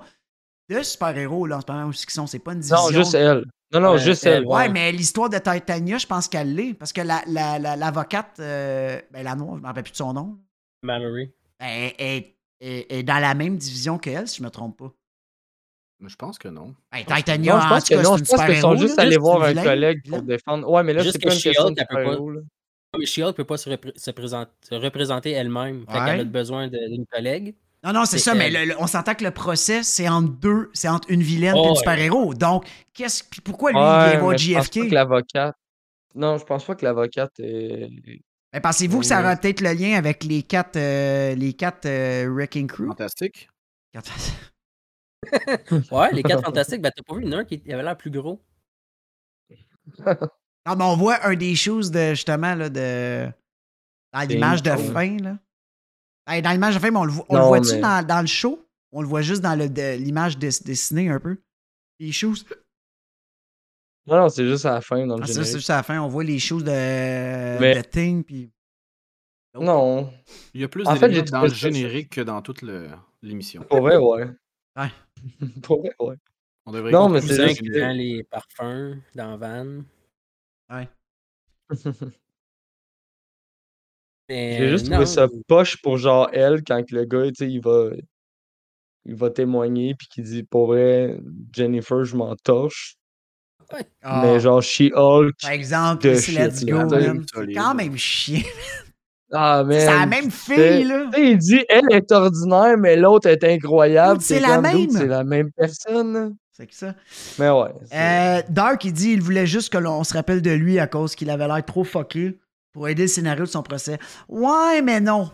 de super-héros, là, en ce moment, où ils sont, c'est pas une division. Non, juste elle. Non, non, Ouais, juste elle, elle. Ouais, mais l'histoire de Titania, je pense qu'elle l'est. Parce que la- la- la- l'avocate, euh, ben, la noire, je me rappelle plus de son nom, Mallory. ben, elle est, est- est dans la même division qu'elle, si je me trompe pas. Je pense que non. Pense- Titania, Non, je en pense que cas, non, je pense qu'ils sont juste allés voir un collègue pour défendre. Ouais, mais là, c'est que pas une question de elle peut pas- super-héros, là. Mais She-Hulk peut pas se, repré- se présenter, se représenter elle-même. Ouais. qu'elle a besoin d'une collègue. Non, non, c'est ça, mais elle. le- le- on s'entend que le procès, c'est entre deux, c'est entre une vilaine Oh, et une ouais. super-héros. Donc, qu'est-ce, puis pourquoi lui, il Ouais, vient voir mais je pense JFK? pas que l'avocate. Non, je pense pas que l'avocate est. Mais pensez-vous que ça aura peut-être le lien avec les quatre, euh, les quatre euh, Wrecking Crew? Fantastique. Quatre- Ouais, les quatre *laughs* fantastiques, ben t'as pas vu, il y en a un qui avait l'air plus gros. *laughs* Non, mais on voit un des choses de, justement, là, de, dans l'image de fin, là. Ben, dans l'image de fin, mais on le, voit- on Non, le voit-tu mais- dans, dans le show? On le voit juste dans le, de- l'image des- dessinée un peu? Les choses. Non, non, c'est juste à la fin dans le Ah, ça, c'est juste à la fin, on voit les choses de, Mais- de Thing, puis... Non, Il y a plus d'éléments dans le générique que dans toute le- l'émission. pour vrai, ouais. Ouais. *laughs* pour vrai, ouais. On devrait Non, mais c'est juste qui que- vend les parfums dans Van. Ouais. *laughs* J'ai juste non, trouvé ça poche pour genre elle quand que le gars, tu sais, il va. Il va témoigner puis qu'il dit pour vrai, Jennifer, je m'en torche. Ah. Mais genre She-Hulk. Par exemple, de Let's shit, Go, là. man. C'est quand même chiant. Ah, man. C'est la même fille, là. Il dit elle est ordinaire, mais l'autre est incroyable. C'est la même. C'est la même personne. là. C'est que ça. Mais ouais. Euh, Dark, il dit il voulait juste que l'on se rappelle de lui à cause qu'il avait l'air trop fucké pour aider le scénario de son procès. Ouais, mais non.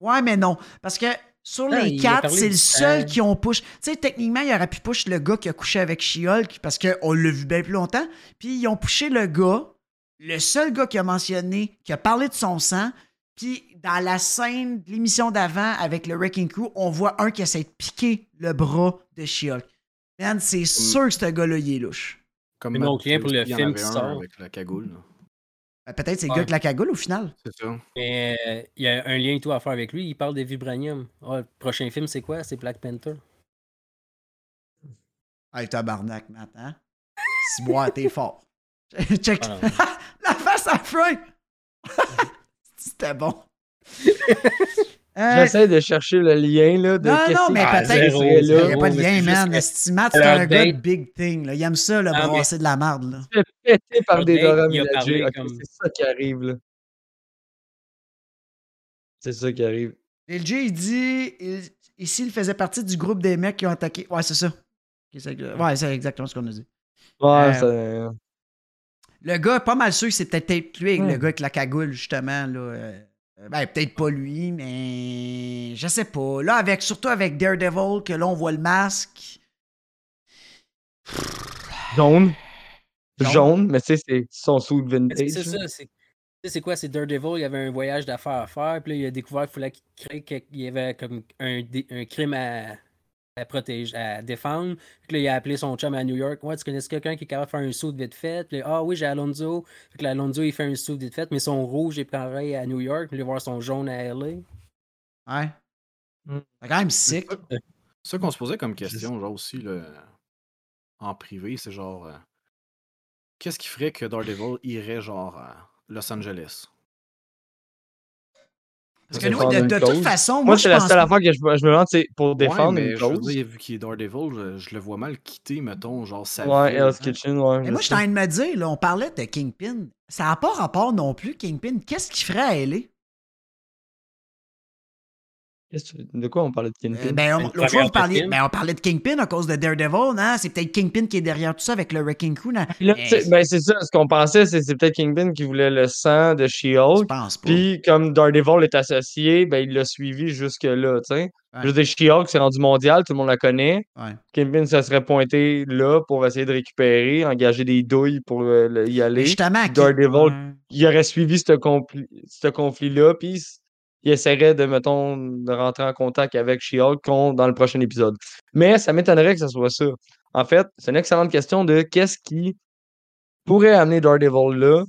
Ouais, mais non. Parce que sur Non, les quatre, c'est le seul qui ont push. Tu sais, techniquement, il aurait pu push le gars qui a couché avec She-Hulk parce qu'on l'a vu bien plus longtemps. Puis ils ont pushé le gars, le seul gars qui a mentionné, qui a parlé de son sang. Puis dans la scène de l'émission d'avant avec le Wrecking Crew, on voit un qui essaie de piquer le bras de She-Hulk. Man, c'est sûr que ce gars-là, il est louche. Comme non, client pour le film qui sort. Avec la cagoule. là. Ben, Peut-être c'est le Ouais. gars avec la cagoule au final. C'est ça. Mais euh, il y a un lien et tout à faire avec lui. Il parle des vibranium. Ah, le prochain film, c'est quoi? C'est Black Panther. Hey, tabarnak, Matt, hein? Si bois, t'es fort. *laughs* Check. Ah, *laughs* la face à Frank! *laughs* C'était bon. *laughs* Euh, J'essaie de chercher le lien là, de non, non, mais Ah, peut-être. Il n'y a pas de lien, man. Estimat, c'est un gars de big thing. Là. Il aime ça, le Ah, mais- brasser de la marde. Là. fait péter par des Dora il Milaje. comme- C'est ça qui arrive là. C'est ça qui arrive. Et il dit il- ici, il faisait partie du groupe des mecs qui ont attaqué. Ouais, c'est ça. Ouais, c'est exactement ce qu'on a dit. Ouais, Euh, ça- Le gars, pas mal sûr que c'est peut-être lui, le gars avec la cagoule, justement. Là, euh, ben, peut-être pas lui, mais je sais pas. Là, avec, surtout avec Daredevil, que là, on voit le masque. Jaune. Jaune. Jaune, mais tu sais, c'est son suit Mais vintage. C'est ça. C'est tu sais, c'est quoi? C'est Daredevil. Il y avait un voyage d'affaires à faire. Puis là, il a découvert qu'il fallait qu'il crée quelque- il y avait comme un, dé- un crime à, à protéger, à défendre. Puis là, il a appelé son chum à New York. Ouais, tu connais quelqu'un qui est capable de faire un saut vite fait? Puis là, ah oui, j'ai Alonso. Puis là, Alonso, il fait un saut vite fait, mais son rouge est pareil à New York. Puis il va voir son jaune à LA. Ouais. Mm. C'est quand même sick. C'est ça qu'on se posait comme question, genre aussi, là, en privé, c'est genre. euh, Qu'est-ce qui ferait que Daredevil irait, genre, à Los Angeles? Parce que nous, de, toute façon, moi, Moi, c'est la seule affaire que je, je me demande, c'est pour Ouais, défendre mais une je veux cause. dire, vu qu'il est Daredevil, je, je le vois mal quitter, mettons, genre, sa Ouais. Hell's Kitchen, ouais. Mais moi, je suis en train de me dire, là, on parlait de Kingpin. Ça n'a pas rapport non plus, Kingpin. Qu'est-ce qu'il ferait à LA? De quoi on parlait de Kingpin? Euh, ben, on- l'autre fois, parliez, film. ben, on parlait de Kingpin à cause de Daredevil, non? C'est peut-être Kingpin qui est derrière tout ça avec le Wrecking Crew. non? Là, sais, ben, c'est ça, ce qu'on pensait, c'est c'est peut-être Kingpin qui voulait le sang de je She-Hulk. pense pas. Puis, comme Daredevil est associé, ben, il l'a suivi jusque-là, tu sais. Ouais. Je veux dire, She-Hulk, c'est rendu mondial, tout le monde la connaît. Ouais. Kingpin, ça serait pointé là pour essayer de récupérer, engager des douilles pour euh, y aller. justement, Daredevil, Ouais. il aurait suivi ce, conflit, ce conflit-là, puis il essaierait de, mettons, de rentrer en contact avec She-Hulk dans le prochain épisode. Mais ça m'étonnerait que ce soit ça. En fait, c'est une excellente question de qu'est-ce qui pourrait amener Daredevil là,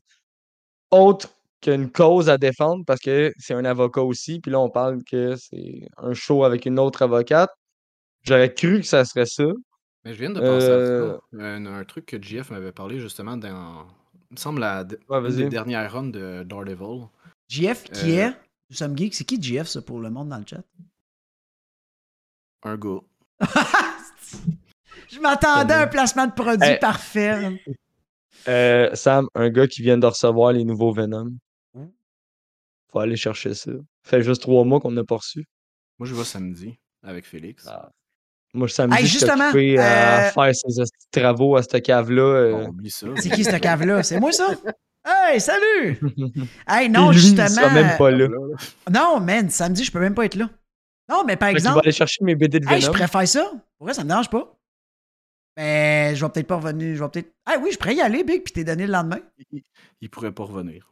autre qu'une cause à défendre, parce que c'est un avocat aussi, puis là, on parle que c'est un show avec une autre avocate. J'aurais cru que ça serait ça. Mais je viens de penser Euh, à ça. Un, un truc que JF m'avait parlé justement dans. Il me semble la Ouais, une des vas-y. dernières runs de Daredevil. GF qui Euh, est, nous sommes geeks, c'est qui GF ça pour le monde dans le chat? Un gars. *laughs* Je m'attendais à un placement de produit Hey. parfait. Euh, Sam, un gars qui vient de recevoir les nouveaux Venom. Faut aller chercher ça. fait juste trois mois qu'on n'a pas reçu. Moi, je vais samedi avec Félix. Ah. Moi, samedi, Hey, je suis justement, à euh, faire ces travaux à cette cave-là. euh. On oublie ça. C'est qui cette cave-là? C'est moi ça? *laughs* Hey, salut! *laughs* Hey, non, lui, il justement. sera même pas là. Non, man, samedi, je peux même pas être là. Non, mais par Fait qu'il va exemple, aller chercher mes BD de hey, je Venom. préfère ça. Pour vrai, ça me dérange pas. Mais je vais peut-être pas revenir. Je vais peut-être. Ah oui, je pourrais y aller, Big, puis t'es donné le lendemain. Il, il pourrait pas revenir.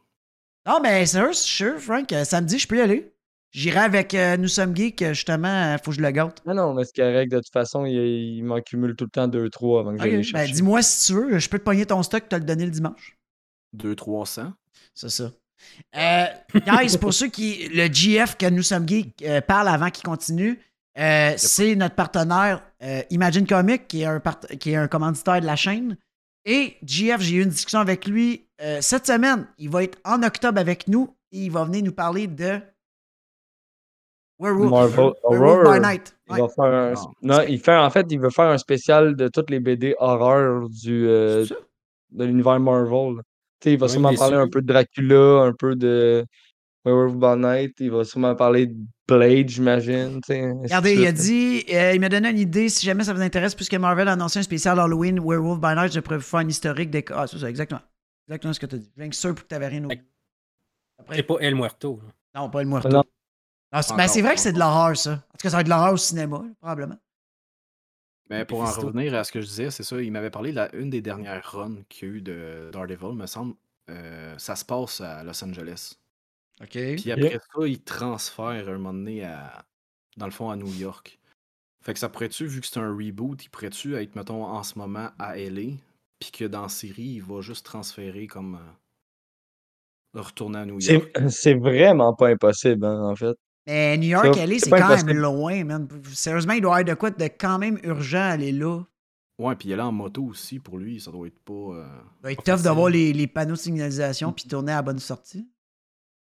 Non, mais sérieux, je suis sûr, Frank, euh, samedi, je peux y aller. J'irai avec euh, Nous sommes geeks, euh, justement, euh, faut que je le gâte. Ah non, mais c'est correct. De toute façon, il, il m'en cumule tout le temps 2-3 avant que j'aille les. Ben, dis-moi si tu veux, je peux te pogner ton stock, te le donner le dimanche. 200-300. C'est ça. Euh, guys, *laughs* pour ceux qui. Le GF que nous sommes geeks euh, parle avant qu'il continue, euh, c'est notre partenaire euh, Imagine Comics, qui est, un part- qui est un commanditaire de la chaîne. Et GF, j'ai eu une discussion avec lui euh, cette semaine. Il va être en octobre avec nous et il va venir nous parler de Werewolf, Marvel Werewolf Horror. by Night. Il Ouais. va faire un... Ah. Non, il fait, en fait, il veut faire un spécial de toutes les BD horreur du, euh, de l'univers Marvel. Il va sûrement parler un peu de Dracula, un peu de Werewolf by Night. Il va sûrement parler de Blade, j'imagine. Regardez, il a dit, euh, il m'a donné une idée, si jamais ça vous intéresse, puisque Marvel a annoncé un spécial Halloween Werewolf by Night, je pourrais vous faire un historique des... Ah, c'est ça, exactement. Exactement ce que tu as dit. Je viens que sûr pour que tu n'avais rien oublié. C'est Après, pas El Muerto. là. non, pas le Muerto. Non. Non, c'est Pas ben, c'est vrai que c'est de l'horreur, ça. En tout cas, ça va être de l'horreur au cinéma, probablement. Mais pour en Mephisto. revenir à ce que je disais, c'est ça, il m'avait parlé de la, une des dernières runs qu'il y a eu de Daredevil, me semble. euh, ça se passe à Los Angeles. OK. Puis après ça, il transfère un moment donné à, dans le fond à New York. Fait que ça pourrait-tu, vu que c'est un reboot, il pourrait-tu être, mettons, en ce moment à LA, puis que dans la série, il va juste transférer comme. euh, retourner à New York? C'est c'est vraiment pas impossible, hein, en fait. Mais New York, Ça, aller, c'est quand même loin, man. Sérieusement, il doit y avoir de quoi de quand même urgent à aller là. Ouais, puis il est là en moto aussi, pour lui, ça doit être pas. euh, Il doit être tough d'avoir les, les panneaux de signalisation puis tourner à la bonne sortie.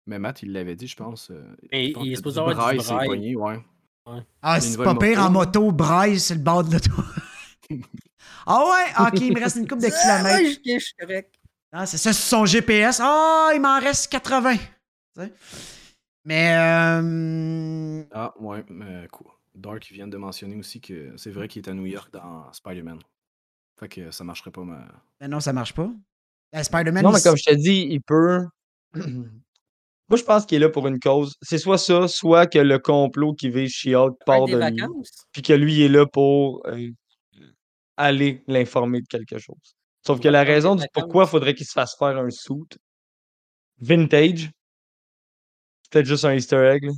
Mais Matt, il l'avait dit, je pense. euh, Mais je pense il est supposé avoir du braille, pogné, ouais. Ah, c'est pas pire en moto, braille, c'est le bord de l'auto. *laughs* ah ouais? Ok, il me reste une coupe de *laughs* Ah, ouais, kilomètres. je je suis correct. Ah, c'est ça, c'est son GPS. Ah, il m'en reste 80. Tu sais? Mais, euh, Ah, ouais, mais quoi. Dark vient de mentionner aussi que c'est vrai qu'il est à New York dans Spider-Man. Fait que ça marcherait pas, mais. mais non, ça marche pas. Ben, Spider-Man, Non, mais comme je te dis, il peut. *clears throat* Moi, je pense qu'il est là pour une cause. C'est soit ça, soit que le complot qui vise She-Hulk Faire part de lui. Puis que lui il est là pour euh, aller l'informer de quelque chose. Sauf que la raison du pourquoi il faudrait qu'il se fasse faire un suit vintage, peut-être juste un easter egg, là,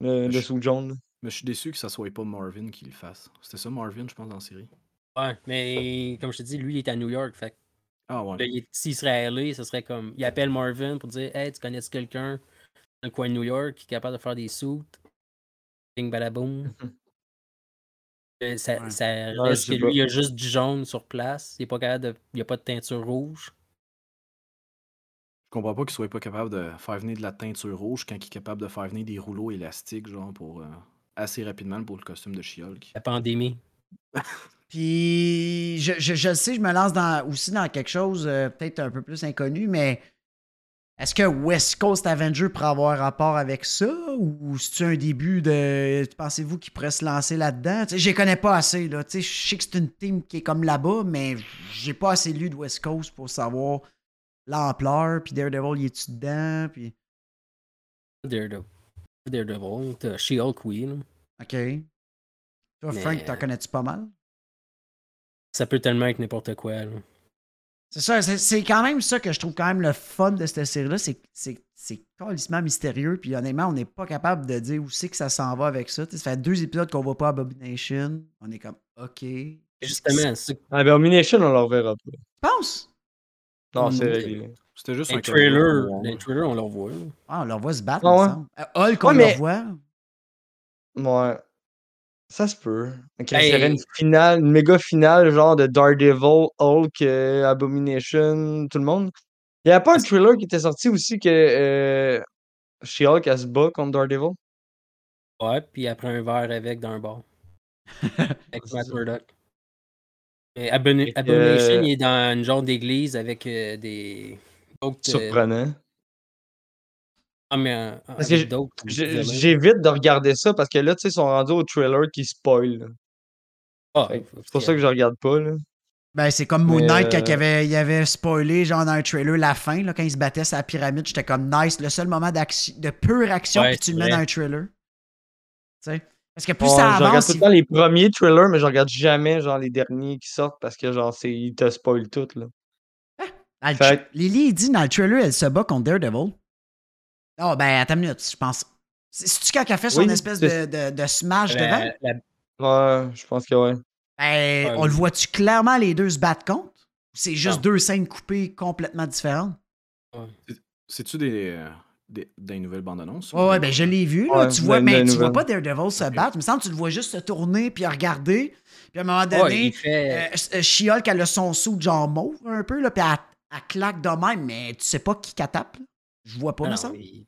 le, le Je- suit jaune. Mais je suis déçu que ça soit pas Marvin qui le fasse. C'était ça, Marvin, je pense, dans la série. Ouais, mais comme je te dis, lui, il est à New York. Fait Ah, ouais. il- s'il serait à LA, ce serait comme. Il appelle Marvin pour dire Hey, tu connais quelqu'un dans le coin de New York qui est capable de faire des suits? Bing badaboum. *laughs* Euh, Ça, Ouais. ça reste que lui, il a juste du jaune sur place. Il n'y a, pas capable de- il a pas de teinture rouge. Je comprends pas qu'il soit pas capable de faire venir de la teinture rouge quand il est capable de faire venir des rouleaux élastiques, genre, pour euh, assez rapidement pour le costume de She-Hulk. La pandémie. *laughs* Puis, je, je, je le sais, je me lance dans, aussi dans quelque chose euh, peut-être un peu plus inconnu, mais est-ce que West Coast Avenger pourrait avoir rapport avec ça? Ou c'est-tu un début de. Pensez-vous qu'il pourrait se lancer là-dedans? Je les connais pas assez, là. Tu sais, je sais que c'est une team qui est comme là-bas, mais j'ai pas assez lu de West Coast pour savoir l'ampleur. Puis Daredevil, il est-tu dedans? Puis. Daredevil. Daredevil. T'as She-Hulk, oui. là. OK. Toi, Frank, t'en connais-tu pas mal? Ça peut tellement être n'importe quoi. là. C'est ça, c'est- c'est quand même ça que je trouve quand même le fun de cette série-là, c'est que c'est c'est carrément mystérieux, puis honnêtement, on n'est pas capable de dire où c'est que ça s'en va avec ça. Ça fait deux épisodes qu'on voit pas Abomination, on est comme, OK. Justement, c'est Abomination, on le reverra pas. Tu penses? Non, c'est réglé. C'était juste un un trailer. caméo, Dans le trailer, on le revoit. là. Ah, on le revoit se battre, Ah me. Euh, Hulk, on Ouais, le mais- revoit. Ouais. Ça se peut. Ok, Hey. Il y aurait une finale, une méga finale, genre de Daredevil, Hulk, euh, Abomination, tout le monde. Il n'y avait pas un thriller qui était sorti aussi que euh, She-Hulk, elle se bat contre Daredevil? Ouais, puis après un verre avec dans un bar. avec Matt. Murdock. Abomination, euh, il est dans une genre d'église avec euh, des. euh, Surprenant. Ah, mais euh, évidemment. J'évite de regarder ça parce que là, tu sais, ils sont rendus au trailer qui spoil. Ah, C'est pour ça que je regarde pas. Là. Ben, c'est comme Moon Knight quand il avait, il avait spoilé, genre dans un trailer, la fin, là, quand il se battait sur la pyramide, j'étais comme nice, le seul moment d'action- de pure action, Ouais, puis tu le mets dans un trailer. Tu sais? Parce que plus Ouais, ça je regarde avance, tout le temps les premiers trailers, mais je regarde jamais genre les derniers qui sortent parce que genre c'est ils te spoilent tout là. Dans le Fait tra- Lily, il dit dans le trailer, elle se bat contre Daredevil. Oh, ben, attends une minute, je pense. C'est- C'est-tu quand elle a fait son Oui, espèce de, de, de smash devant? La, Ouais, je pense que ouais. Ben, Ouais, on oui. le voit-tu clairement les deux se battre contre? Ou c'est juste Non. deux scènes coupées complètement différentes? C'est-tu des, euh, des, des nouvelles bandes annonces? Ouais, ouais, ben je l'ai vu, là. Ouais, tu vois, mais la tu vois pas Daredevil se battre. Il me semble que tu le vois juste se tourner puis regarder. Puis à un moment Ouais, donné, il fait. euh, euh, She-Hulk, elle a son sou de genre mauve un peu, là, puis elle, elle claque de même, mais tu sais pas qui qu'elle tape. là. Je vois pas, Ah non, il-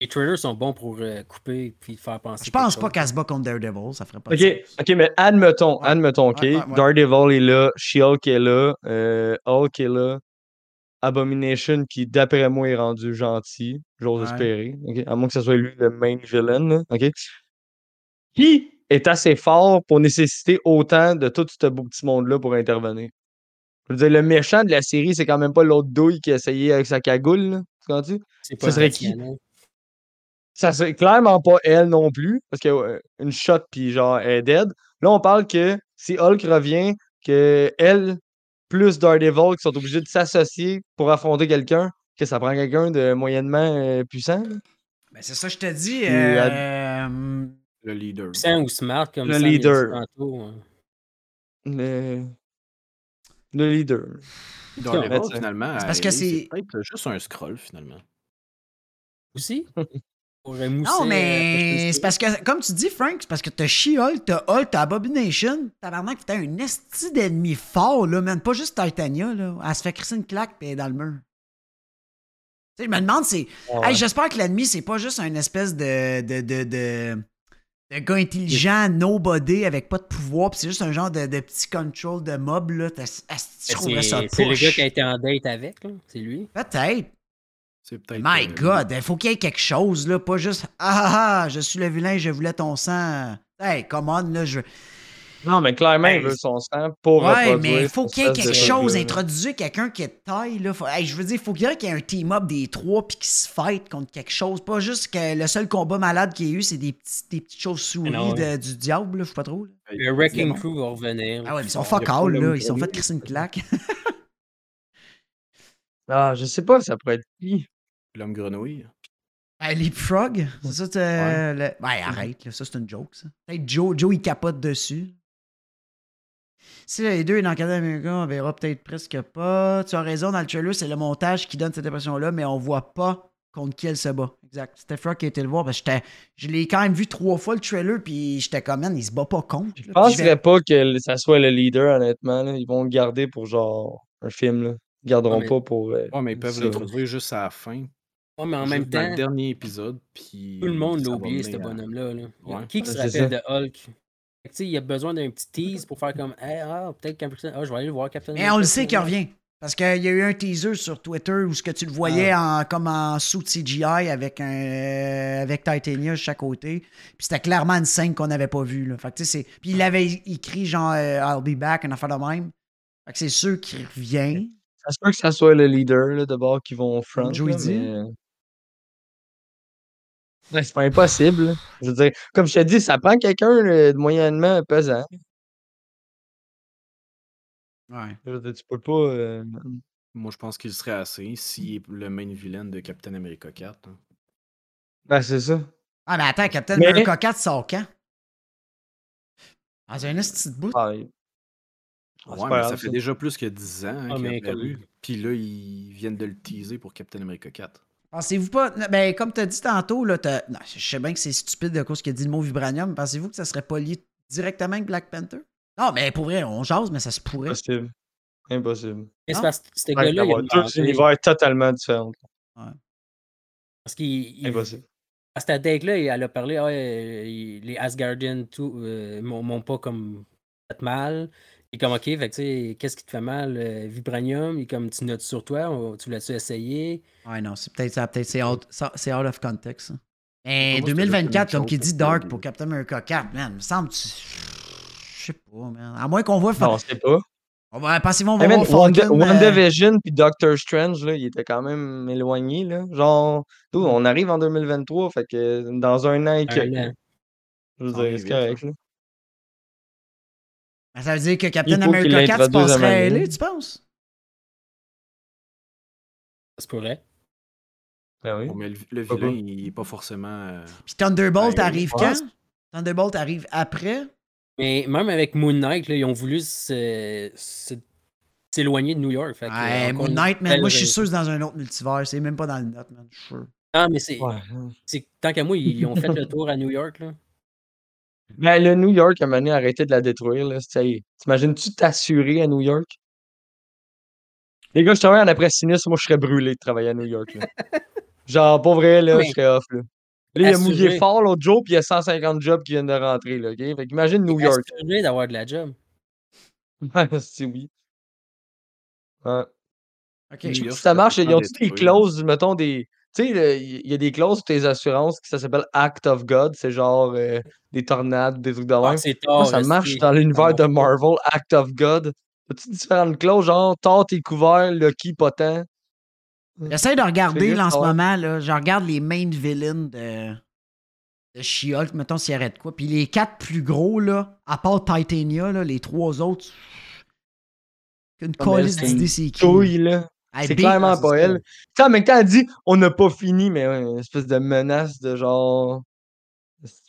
Les trailers sont bons pour euh, couper puis faire penser. Je pense pas qu'elle se bat contre Daredevil, ça ferait pas Ok, de ok, mais admettons, Ouais. admettons, ok. Ouais, ouais, ouais. Daredevil est là, She-Hulk est là, euh, Hulk est là, Abomination qui d'après moi est rendu gentil, j'ose Ouais. espérer. À moins que ce soit lui le main villain, là. Qui? Est assez fort pour nécessiter autant de tout ce beau petit monde-là pour intervenir? Je veux dire, le méchant de la série, c'est quand même pas l'autre douille qui a essayé avec sa cagoule, là. Tu comprends-tu? C'est Ça pas serait qui? Ça serait clairement pas elle non plus, parce que euh, une shot puis genre elle est dead. Là, on parle que si Hulk revient, que elle plus Daredevil qui sont obligés de s'associer pour affronter quelqu'un, que ça prend quelqu'un de moyennement euh, puissant. Ben, c'est ça, je te dis. Puis, euh, Le leader. Puissant ou smart comme Le leader. tantôt, hein. Le, le leader. Daredevil, finalement, C'est parce que c'est- peut-être juste un scroll, finalement. Aussi? *laughs* Euh, mousser, Non, euh, mais Pascal c'est parce que, comme tu dis, Frank, c'est parce que t'as She-Hulk, t'as Hulk, t'as Abomination. Tabarnak, t'as un esti d'ennemi fort, là, man. Pas juste Titania, là. Elle se fait crisser une claque pis elle est dans le mur. Tu sais, je me demande, c'est. Ouais. Hey, j'espère que l'ennemi, c'est pas juste un espèce de. de, de, de, de gars intelligent, nobody, avec pas de pouvoir, pis c'est juste un genre de, de petit control de mob, là. Ça C'est c'est le gars qui a été en date avec, là. C'est lui. Peut-être. My euh, God, il faut qu'il y ait quelque chose, là, pas juste Ah ah ah, je suis le vilain, je voulais ton sang. Hey, come on, là, je. Non, mais clairement, Hey, il veut son sang pour Ouais, mais il faut qu'il y ait quelque chose, introduire quelqu'un qui est de taille, là. Faut- hey, je veux dire, il faut qu'il y ait qu'il y ait un team-up des trois puis qui se fight contre quelque chose. Pas juste que le seul combat malade qu'il y a eu, c'est des, petits, des petites choses souris non, ouais. de- du diable, là, je sais pas trop. là. Le Wrecking bon. Crew va revenir. Ah ouais, mais ils sont fuck all, là. Ils sont fait crisser une claque. *laughs* Ah, je sais pas, ça pourrait être qui. L'homme grenouille. Leapfrog, c'est ça, t'as- le- Ouais, arrête, là, ça c'est une joke, ça. Peut-être Joe, Joe, il capote dessus. Si les deux est dans le cadre américain, on verra peut-être presque pas. Tu as raison, dans le trailer, c'est le montage qui donne cette impression-là, mais on voit pas contre qui elle se bat. Exact. C'était Frog qui a été le voir. Parce que j'étais- je l'ai quand même vu trois fois le trailer, puis j'étais comme, man, il se bat pas contre. Je penserais vais- pas que ça soit le leader, honnêtement. là. Ils vont le garder pour genre un film. Là. Ils garderont Ouais, mais- pas pour. euh, Ouais, mais ils peuvent ça. l'introduire juste à la fin. Ouais, mais en juste même dans temps, le dernier épisode. Puis tout le monde ça l'a oublié, ce bonhomme-là. là. Ouais. Qui qui se rappelle de Hulk? Il a besoin d'un petit tease pour faire comme Hey, ah, peut-être Captain. Ah, je vais aller le voir Captain. Mais on le sait qu'il revient. Parce qu'il y a eu un teaser sur Twitter où ce que tu le voyais Ah. en, comme en sous CGI avec un euh, avec Titania de chaque côté. Puis c'était clairement une scène qu'on n'avait pas vue. Là. Fait que, tu sais, c'est- Puis il avait écrit genre euh, I'll be back, une affaire de même. Fait que c'est sûr qu'il revient. Ça se peut que ça soit le leader là, d'abord qui vont front. Joey mais... C'est pas impossible. là. Je veux dire, comme je te dis, ça prend quelqu'un de moyennement pesant. Ouais. Je veux dire, tu peux pas. euh, Moi, je pense qu'il serait assez s'il est le main villain de Captain America 4. hein. Ben, c'est ça. Ah, mais attends, Captain Mais- America 4 sort quand? Dans un petit bout. Ah, Ah, Ouais, mais grave, ça fait ça. déjà plus que 10 ans hein, Ah, qu'il. Puis là, ils viennent de le teaser pour Captain America 4. Pensez-vous pas. Ben, comme tu as dit tantôt, là, non, je sais bien que c'est stupide de cause qu'il a dit le mot vibranium. Pensez-vous que ça serait pas lié directement avec Black Panther? Non, mais pour vrai, on jase, mais ça se pourrait. Impossible. Impossible. Mais c'est parce que ce Ouais, gars-là, il a deux univers totalement différents. Parce qu'il. il- Impossible. À cette date-là, elle a parlé, ah, euh, les Asgardians tout, euh, m'ont m'ont pas comme fait mal. Et comme, ok, fait que, tu sais, qu'est-ce qui te fait mal? euh, Vibranium, et comme tu notes sur toi, tu l'as-tu essayé? Ouais, non, c'est peut-être ça, peut-être c'est out, c'est out of context. Et c'était 2024, juste une comme qui dit Dark pour Captain America 4, man, me semble. tu- Je sais pas, man. À moins qu'on voit. Non, on sait pas. On va, pensez-vous, on va Hey, man, voir Wanda- Falcon. euh, WandaVision puis Doctor Strange, là, il était quand même éloigné. Là. Genre, on arrive en 2023, fait que dans un an et quelques. Je veux dire, c'est correct. Là. Ben, Ça veut dire que Captain America 4 se passerait à. LA, tu penses? Ça se pourrait. Ben oui. Bon, mais le, le vilain, il est pas forcément. euh, Puis Thunderbolt Ben, arrive quand? Thunderbolt arrive après? Mais même avec Moon Knight, là, ils ont voulu s'éloigner de New York. Fait que, Ouais, encore Moon Knight, man. belle Moi, je suis sûr que c'est dans un autre multivers. C'est même pas dans le note, man. Je suis sûr. Ah, mais c'est. Ouais. c'est- Tant qu'à moi, ils ont fait le tour à New York. Là. Ben, le New York, à un moment donné, arrêté de la détruire. Là. Ça y est. T'imagines-tu t'assurer à New York? Les gars, je travaille en après sinistre, moi, je serais brûlé de travailler à New York. Là. Genre, pour vrai, là, je serais off. Là, là il a mouillé fort l'autre jour, puis il y a 150 jobs qui viennent de rentrer. Là, OK? Fait qu'imagine New York. Assuré d'avoir de la job. *laughs* C'est oui. Ouais. OK. New Si York, ça marche, c'est ils ont des clauses, mettons des. Tu sais, il y a des clauses pour tes assurances qui ça s'appelle Act of God, c'est genre euh, des tornades, des trucs de Ah, Moi, ça marche dans l'univers de Marvel, Act of God. As-tu différentes clauses, genre Thor t'es couvert, Lucky pas tant? J'essaie de regarder là, en ce moment. Là, je regarde les main villains de, de She-Hulk, mettons s'il y aurait de quoi. Puis les quatre plus gros, là, à part Titania, là, les trois autres, une colise c'est d'idées, une c'est qui. Touille, là. C'est clairement c'est pas elle. Tu sais, en même temps, elle dit on n'a pas fini, mais ouais, une espèce de menace de genre.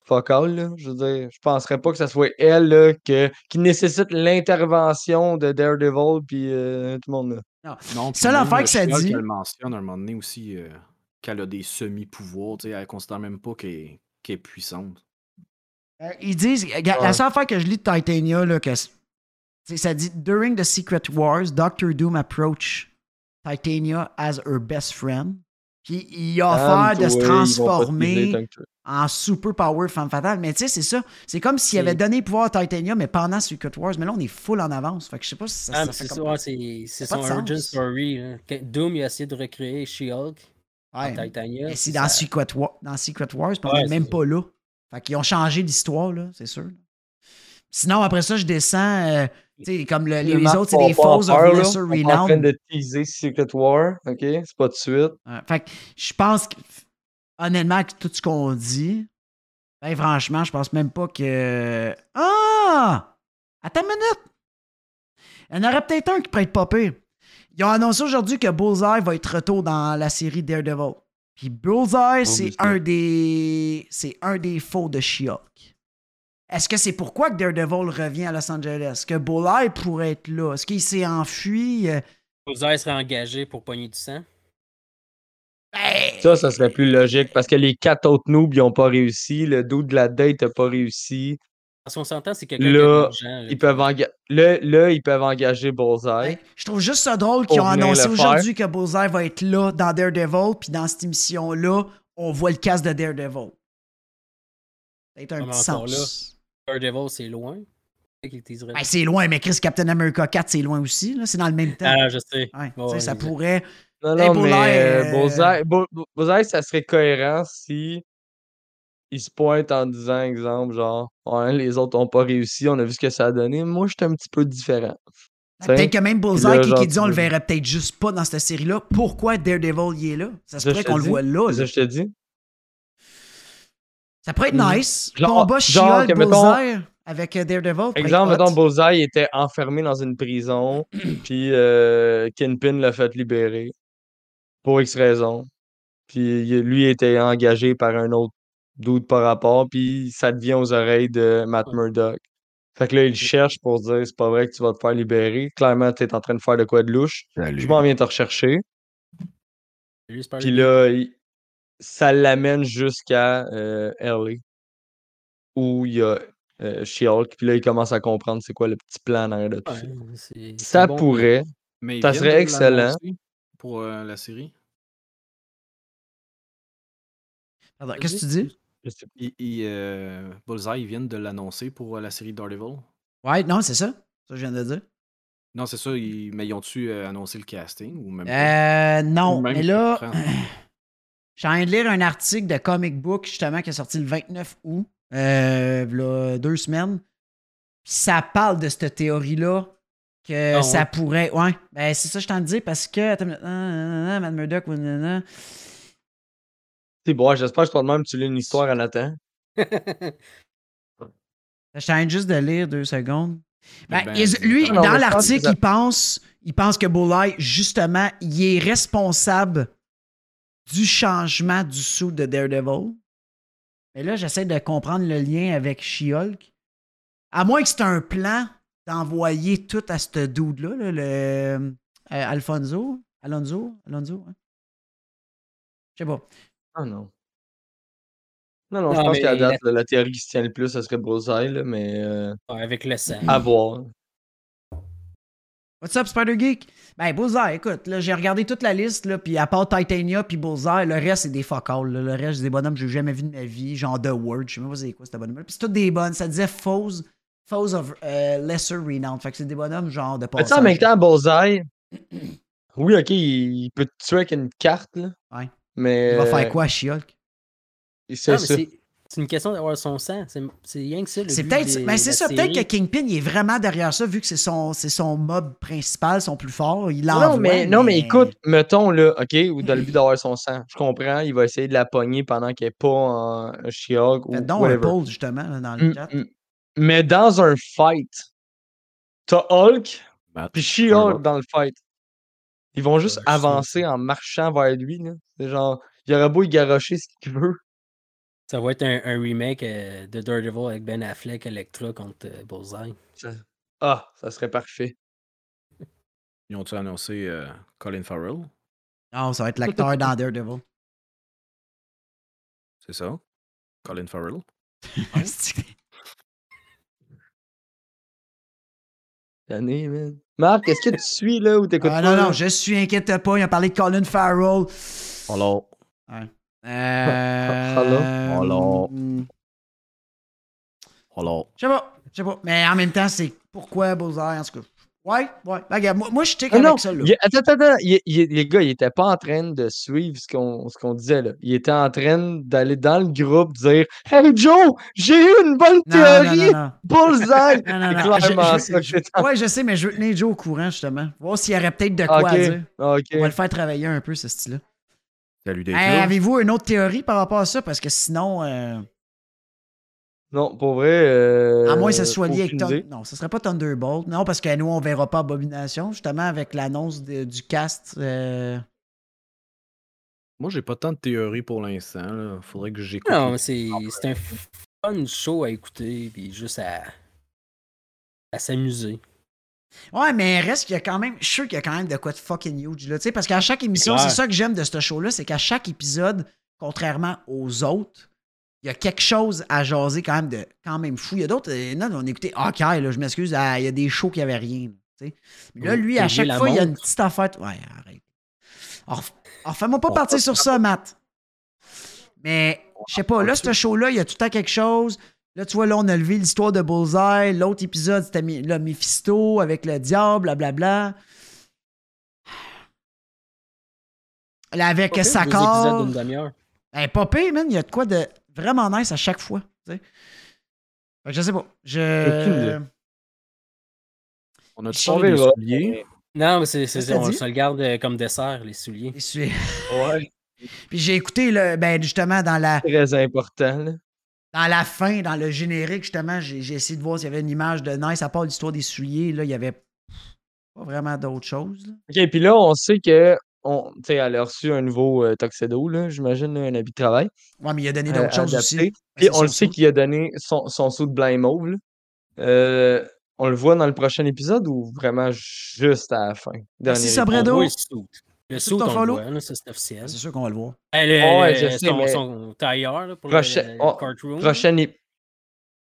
Fuck all, là. Je veux dire, je penserais pas que ça soit elle, là, que, qui nécessite l'intervention de Daredevil puis euh, tout le monde, là. Non, puis Seule même, affaire que ça dit- Elle mentionne à un moment donné aussi euh, qu'elle a des semi-pouvoirs. tu sais, Elle considère même pas qu'elle est, puissante. Euh, Ils disent, Ouais. la seule affaire que je lis de Titania, là, que ça dit During the Secret Wars, Doctor Doom approach Titania as her best friend. Puis il a offert de se transformer en super power femme fatale. Mais tu sais, c'est ça. C'est comme s'il avait donné pouvoir à Titania, mais pendant Secret Wars. Mais là, on est full en avance. Fait que je sais pas si ça, Ah, ça c'est ça, c'est c'est son origin story. Doom il a essayé de recréer She-Hulk Ouais. Titania. Mais c'est ça- dans, Secret War, dans Secret Wars, puis on Ouais, est même pas là. Fait qu'ils ont changé l'histoire, là, c'est sûr. Sinon, après ça, je descends. euh, tu sais, comme le- les, autres, c'est des Foes of On est en train de teaser Secret War, ok? C'est pas de suite. Ouais, fait que je pense que, honnêtement, avec tout ce qu'on dit, ben, franchement, je pense même pas que. Ah! Attends une minute! Il y en aurait peut-être un qui pourrait être pire. Ils ont annoncé aujourd'hui que Bullseye va être retour dans la série Daredevil. Puis Bullseye, c'est Oublie ça. un des. C'est un des faux de She-Hulk. Est-ce que c'est pourquoi que Daredevil revient à Los Angeles? Est-ce que Bullseye pourrait être là? Est-ce qu'il s'est enfui? Euh, Bowser serait engagé pour pogner du sang. Ben, Ça, ça serait plus logique parce que les quatre autres noobs, ils ont pas réussi. Le dos de la date a pas réussi. Parce qu'on s'entend, c'est quelqu'un qui Là, Ils qui- peuvent enga- là, là, ils peuvent engager Bullseye. ben, je trouve juste ça drôle qu'ils ont annoncé aujourd'hui que Bullseye va être là dans Daredevil, puis dans cette émission-là, on voit le casque de Daredevil. C'est un petit sens. Daredevil, c'est loin. Ben, c'est loin, mais Chris Captain America 4, c'est loin aussi. là. C'est dans le même temps. Ah, je sais. Ouais, ça pourrait. Non, mais euh, euh, Bullseye, Bu- Bu- Bullseye, ça serait cohérent si il se pointe en disant, exemple, genre, ouais, les autres ont pas réussi, on a vu ce que ça a donné. Moi, j'étais un petit peu différent. Ben, Peut-être que même Bullseye là, qui, genre, qui dit on le verrait peut-être juste pas dans cette série-là. Pourquoi Daredevil y est là? Ça se pourrait qu'on le voit là. C'est ça là. que je te dis. Ça pourrait être Mhm. nice. Genre- Combat genre mettons- Bullseye avec euh, Daredevil. Exemple, mettons, Bullseye était enfermé dans une prison, *clears throat* puis euh, Kingpin l'a fait libérer pour X raison. Puis lui était engagé par un autre doute par rapport, puis ça devient aux oreilles de Matt. Murdock. Fait que là, il cherche pour dire c'est pas vrai que tu vas te faire libérer. Clairement, tu es en train de faire de quoi de louche. Je m'en viens te rechercher. Puis là, il- ça l'amène jusqu'à euh, LA, où il y a euh, She-Hulk. Puis là, il commence à comprendre c'est quoi le petit plan en arrière de tout Ouais, ça. Ça bon. pourrait. Mais Ça serait de excellent. Pour euh, la série? Pardon, Qu'est-ce que tu dis? euh, Bullseye, ils viennent de l'annoncer pour euh, la série Daredevil. Ouais, non, c'est ça. Ça, je viens de dire. Non, c'est ça, ils... mais ils ont-tu euh, annoncé le casting ou même pas? Euh, non, Ou même mais là. *clears throat* je suis en train de lire un article de Comic Book, justement, qui est sorti le 29 août, euh, deux semaines. Puis ça parle de cette théorie-là, que Ah, ça ouais. pourrait. Ouais, ben c'est ça, que je t'en dis, parce que. Ouais, nanana. C'est bon, j'espère que toi de même tu lis une histoire à Nathan. *laughs* Je suis en train juste de lire deux secondes. Ben, Ben, il- c'est- lui, dans l'article, il pense, il pense que Bullseye, justement, il est responsable du changement du sou de Daredevil. Mais là, j'essaie de comprendre le lien avec She-Hulk. À moins que c'est un plan d'envoyer tout à ce dude-là, là, le euh, Alfonso. Alonso? Alonso? hein? Je sais pas. Ah non. Non, non, je pense qu'à la- date, là, la théorie qui se tient le plus, ce serait Bullseye, là, mais euh, Ouais, avec le sang. à voir. What's up, Spider Geek? Ben, Bullseye, écoute, là, j'ai regardé toute la liste, là, puis à part Titania puis Bullseye, le reste, c'est des fuck all, là. Le reste, c'est des bonhommes que j'ai jamais vu de ma vie, genre The Word, je sais même pas c'est quoi, cette bonhomme Puis c'est toutes des bonnes, ça disait Foes, Foes of euh, Lesser Renown. Fait que c'est des bonhommes, genre de Mais tu sais, passage. en même temps, Bullseye, *clears throat* oui, ok, il, peut te tuer avec une carte, là. Ouais. Mais. Il va euh, faire quoi, She-Hulk? C'est mais ça. C'est une question d'avoir son sang. C'est rien que ça. le C'est peut-être, ben ça, peut-être que. Kingpin, il est vraiment derrière ça, vu que c'est son, c'est son mob principal, son plus fort. Il Non, mais, non, mais écoute, mettons, là, OK, ou dans le *laughs* but d'avoir son sang. Je comprends, il va essayer de la pogner pendant qu'elle n'est pas en She-Hulk ou un justement, là, dans le Mm, chat. mm. Mais dans un fight, t'as Hulk Matt puis She-Hulk dans le fight. Ils vont juste avancer en marchant vers lui. là. C'est genre, il aurait beau y garocher ce qu'il veut. Ça va être un, un remake euh, de Daredevil avec Ben Affleck, Electra contre euh, Bullseye. Ça- Ah, ça serait parfait. Ils ont-tu annoncé euh, Colin Farrell? Non, ça va être l'acteur dans *laughs* Daredevil. C'est ça? Colin Farrell? *laughs* Man. Marc, est-ce que tu suis là ou t'écoutes Ah, pas? non, non, je suis, inquiète pas. Il a parlé de Colin Farrell. Alors, Euh, Hello? Hello. hmm. Je sais pas, je sais pas. Mais en même temps, c'est pourquoi Bullseye, en tout cas. Ouais, ouais. Ben, regarde, moi, moi je tic Ah avec ça, là. il- attends, attends, attends. il- il- les gars, ils étaient pas en train de suivre ce qu'on ce qu'on disait là. Ils étaient en train d'aller dans le groupe dire Hey Joe, j'ai eu une bonne Non, théorie! non, non. Bullseye! C'est Je- Ouais, je sais, mais je veux tenir Joe au courant, justement. Voir s'il y aurait peut-être de quoi à dire. On va le faire travailler un peu, ce style-là. Salut Hey. Avez-vous une autre théorie par rapport à ça? Parce que sinon, euh, Non, pour vrai. euh, à moins que ça soit lié avec aucune idée. Non, ce serait pas Thunderbolt. Non, parce que nous, on verra pas Abomination, justement, avec l'annonce du cast. euh, Moi, j'ai pas tant de théories pour l'instant. là. Faudrait que j'écoute. Non, c'est un fun show à écouter, puis juste à, à s'amuser. Ouais, mais reste qu'il y a quand même. Je suis sûr qu'il y a quand même de quoi de fucking huge, là. Tu sais, parce qu'à chaque émission, c'est ça que j'aime de ce show-là, c'est qu'à chaque épisode, contrairement aux autres, il y a quelque chose à jaser quand même de quand même fou. Il y a d'autres. euh, on écoutait Hawkeye, là, je m'excuse, il y a des shows qui avait rien. Mais là, lui, à chaque fois, il y a une petite affaire. Ouais, arrête. Alors, fais-moi pas partir sur ça, Matt. Mais, je sais pas, là, ce show-là, il y a tout le temps quelque chose. Là, tu vois, là, on a levé l'histoire de Bullseye. L'autre épisode, c'était Mi- là, Mephisto avec le diable, blablabla. Là, avec Pas Sakar. épisodes d'une demi-heure. Ben, pas pire, man. Il y a de quoi de vraiment nice à chaque fois. je sais pas. Je. On a des verra. souliers. Non, mais c'est, on se le garde euh, comme dessert, les souliers. Je suis- Ouais. Puis j'ai écouté, le, ben, justement, dans la, Très important. là. Dans la fin, dans le générique, justement, j'ai, j'ai essayé de voir s'il y avait une image de nice. À part l'histoire des souliers, là, il y avait pas vraiment d'autre chose. là. OK, puis là, on sait que on, tu sais, elle a reçu un nouveau euh, Tuxedo, là, j'imagine, un habit de travail. Ouais, mais il a donné euh, d'autres choses adapté. aussi. Ben, Puis on le sait saut. qu'il a donné son, son saut de blind mauve. Euh, on le voit dans le prochain épisode ou vraiment juste à la fin? Dernier Merci, épisode? Sabredo. Le ton on le voit, ça c'est officiel. C'est sûr qu'on va le voir. Eh, le- Ouais, je sais, son, mais- son tailleur là, pour le, le oh, courtroom. Prochain ép-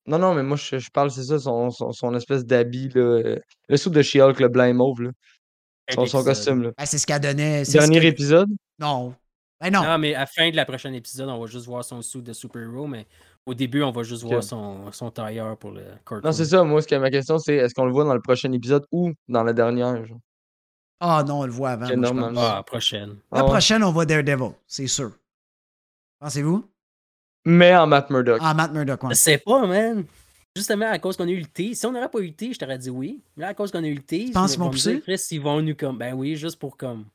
Non, non, mais moi, je, je parle, c'est ça, son, son, son espèce d'habit, là, le soupe de She-Hulk, le blind mauve, là, son, son costume. Là. Ben, c'est ce qu'elle donnait. ce Dernier que- épisode? Non. Ben non. Non, mais à la fin de la prochaine épisode, on va juste voir son suit de super-héros, mais au début, on va juste voir son, son tailleur pour le courtroom. Non, c'est ça, moi, ce que ma question, c'est est-ce qu'on le voit dans le prochain épisode ou dans la dernière? genre? Ah non, on le voit avant. Moi, je pense. Ah, prochaine. La Ah ouais. prochaine, on voit Daredevil, c'est sûr. Pensez-vous? Mais en Matt Murdock. Ah, Matt Murdock, ouais. Je sais pas, man. Justement, à cause qu'on a eu le T. Si on n'aurait pas eu le T, je t'aurais dit oui. Mais là, à cause qu'on a eu le T, penses ils qu'ils vont pousser? dire, Chris, ils vont nous comme. Ben oui, juste pour comme.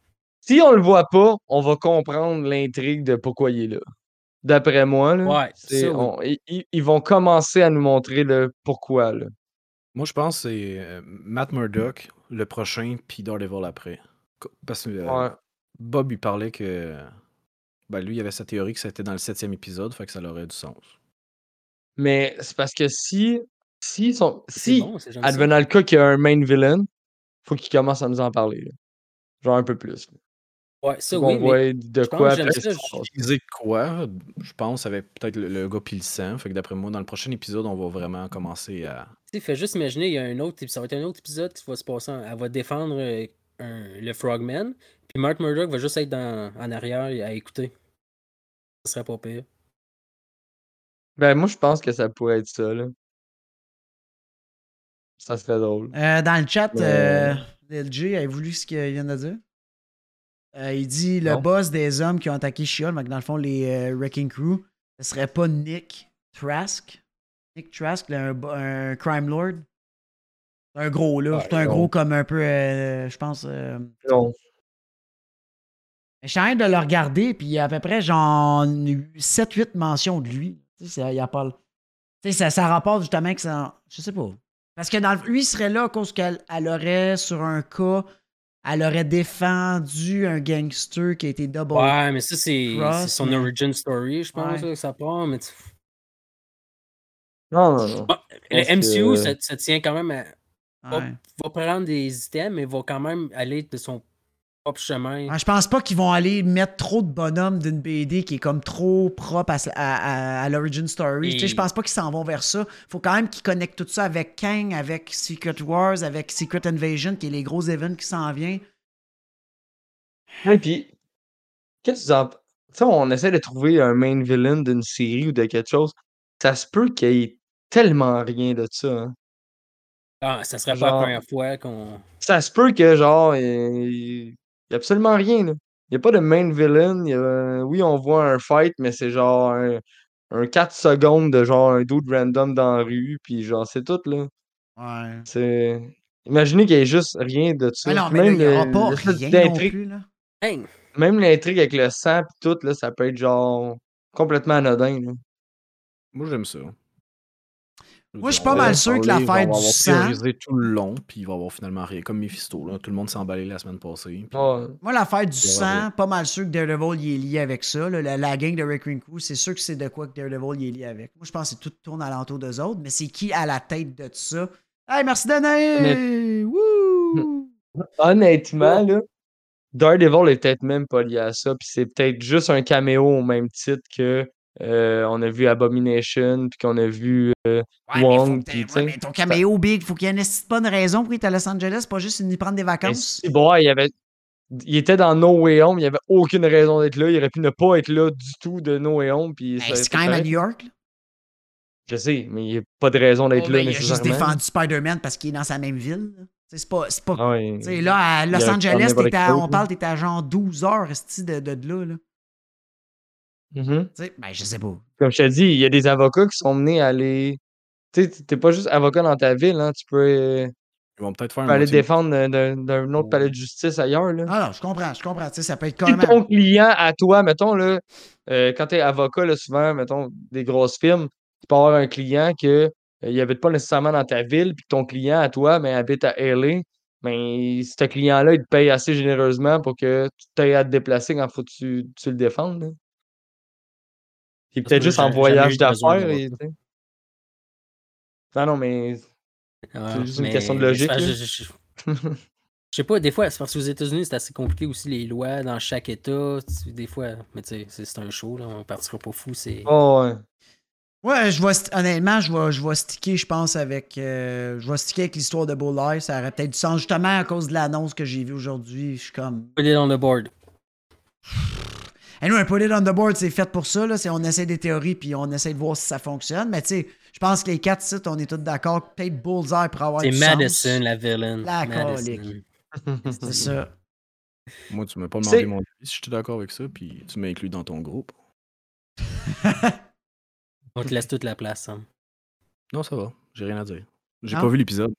Si on le voit pas, on va comprendre l'intrigue de pourquoi il est là. D'après moi, là, Ouais, c'est- ça, oui. on- ils- ils, ils vont commencer à nous montrer le pourquoi. Là. Moi, je pense que c'est euh, Matt Murdock, le prochain, puis Daredevil après. Parce que euh, Ouais. Bob, il parlait que. Ben, lui, il avait sa théorie que c'était dans le septième épisode, fait que ça aurait du sens. Mais c'est parce que si, si, son, si bon, advenant le cas qu'il y a un main villain, faut qu'il commence à nous en parler. là. Genre un peu plus. là. Ouais, ça, oui. voit de je pense quoi. j'aime ça, de quoi? Je pense avec peut-être le, le gars puis le sang. Fait que d'après moi, dans le prochain épisode, on va vraiment commencer à. tu sais, fais juste imaginer, il y a un autre. Ça va être un autre épisode qui va se passer. Elle va défendre euh, un- le Frogman. Puis Mark Murdock va juste être dans, en arrière et à écouter. Ça serait pas pire. Ben, moi, je pense que ça pourrait être ça. Là. Ça serait drôle. Euh, dans le chat, Mais- euh, LG, avez-vous lu ce qu'il vient de dire? Euh, il dit le Non. boss des hommes qui ont attaqué Shield, dans le fond, les euh, Wrecking Crew, ce serait pas Nick Trask. Nick Trask, là, un, crime lord. C'est un gros, là. Ouais, C'est un non. gros comme un peu, euh, je pense. Non. Je suis en train de le regarder, puis il y a à peu près genre 7-8 mentions de lui. Tu sais, ça- il y a pas. Tu sais, ça, ça rapporte justement que ça. Je sais pas. Parce que dans lui, il serait là à cause qu'elle elle aurait, sur un cas, elle aurait défendu un gangster qui a été double. Ouais, mais ça, c'est son mais- origin story, je pense, Ouais. là, que ça part. Mais tu- Non, non, non. Ah, le MCU, que- ça, ça tient quand même à. va- va prendre des items, mais va quand même aller de son propre chemin. Ouais, je pense pas qu'ils vont aller mettre trop de bonhommes d'une BD qui est comme trop propre à, à- à- à l'origin story. Tu sais, je pense pas qu'ils s'en vont vers ça. Faut quand même qu'ils connectent tout ça avec Kang, avec Secret Wars, avec Secret Invasion, qui est les gros events qui s'en viennent. Et puis, qu'est-ce que vous en... Tu sais, on essaie de trouver un main villain d'une série ou de quelque chose. Ça se peut qu'il y ait tellement rien de ça. hein. Ah, ça serait pas la première fois qu'on. Ça se peut que, genre, il n'y a absolument rien. là. Il n'y a pas de main villain. il y a- Oui, on voit un fight, mais c'est genre un, un 4 secondes de genre un dude random dans la rue. Puis genre, c'est tout, là. Ouais. C'est... Imaginez qu'il n'y ait juste rien de ça. Mais non, mais là, même il n'y aura le- pas l'espèce rien non d'intrigue- plus. Là. Hey, Même l'intrigue avec le sang pis tout, là, ça peut être genre complètement anodin. là. Moi, j'aime ça. Moi, je suis pas va mal sûr que l'affaire on va du avoir sang- tout le long, puis il va y avoir finalement rien. Comme Mephisto, là. Tout le monde s'est emballé la semaine passée. puis-. Moi, l'affaire du y sang, pas mal sûr que Daredevil il est lié avec ça. là. La, la gang de Wrecking Crew, c'est sûr que c'est de quoi que Daredevil il est lié avec. Moi, je pense que tout tourne alentour d'eux autres, mais c'est qui à la tête de tout ça? Hey, merci Danae! Wouh! *laughs* Honnêtement, là, Daredevil est peut-être même pas lié à ça, puis c'est peut-être juste un caméo au même titre que euh, on a vu Abomination, puis qu'on a vu euh, Ouais, mais, faut Wong, que ouais, sais. mais ton caméo big, faut qu'il y ait une bonne raison pour être à Los Angeles, pas juste y prendre des Ben, vacances. si, bon, il, avait, il était dans No Way Home, il n'y avait aucune raison d'être là. Il aurait pu ne pas être là du tout de No Way Home. Puis aurait c'est quand même à. New York. là. Je sais, mais il n'y a pas de raison d'être Oh, là ben, il a juste défendu Spider-Man parce qu'il est dans sa même ville. C'est pas. pas Ah là, à Los Angeles, à- on parle, t'étais à genre 12 heures de, de, de là. là. Mhm. Tu sais, ben, je sais pas. Comme je te dis, il y a des avocats qui sont menés à aller. Tu sais, t'es pas juste avocat dans ta ville, hein, tu peux, euh, Ils vont peut-être faire un aller défendre d'un- autre palais de justice ailleurs. Là. Ah non, je comprends, je comprends. Tu sais, ça peut être Si carrément. ton client à toi, mettons, là, euh, quand tu es avocat, là, souvent, mettons, des grosses firmes, tu peux avoir un client que euh, il habite pas nécessairement dans ta ville, puis ton client à toi, mais habite à LA. Mais ce client-là, il te paye assez généreusement pour que tu aies à te déplacer quand faut que tu, tu le défendes. Il est peut-être que juste en voyage d'affaires. et. Non, non, mais. Ouais, juste une mais question de logique, c'est-. Je, je- je- je sais pas, des fois, c'est parce qu'aux États-Unis, c'est assez compliqué aussi, les lois dans chaque État. Des fois, mais tu sais, c'est c'est un show, là, on partira pas fou. C'est. Oh, ouais. Ouais, je vais, st- honnêtement, je vais, je vais sticker, je pense, avec. euh, je vais sticker avec l'histoire de Bulleye. Ça aurait peut-être du sens, justement, à cause de l'annonce que j'ai vue aujourd'hui. Je suis comme. Put it on the board. Et nous, un put it on the board, c'est fait pour ça. Là. C'est- On essaie des théories puis on essaie de voir si ça fonctionne. Mais tu sais, je pense que les quatre sites, on est tous d'accord. Peut-être Bullseye pour avoir C'est Madison, sens. la villaine. La colique. C'est *laughs* ça. Moi, tu m'as pas demandé mon avis si j'étais d'accord avec ça, puis tu m'as inclus dans ton groupe. *laughs* On te laisse toute la place. hein. Non, ça va. J'ai rien à dire. J'ai pas vu l'épisode.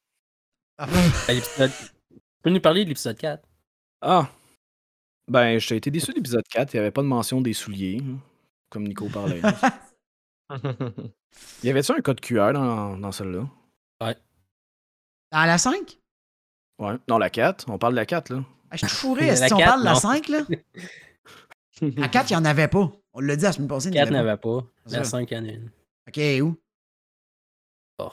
À l'épisode- Tu peux nous parler de l'épisode 4 Ah! Ben, j'ai été déçu de l'épisode 4. Il n'y avait pas de mention des souliers, hein, comme Nico parlait. *laughs* y avait-tu un code QR dans, dans celle-là? Dans la 5? Ouais. Dans la 4. On parle de la 4, là. Ah, je suis fourré. *laughs* La Est-ce qu'on quatre, parle de la non. 5, là? *laughs* La 4, il n'y en avait pas. On l'a dit la semaine passée. il n'y en 4 avait n'avait pas. C'est La ça. 5 en a une. pas. OK, où? Oh.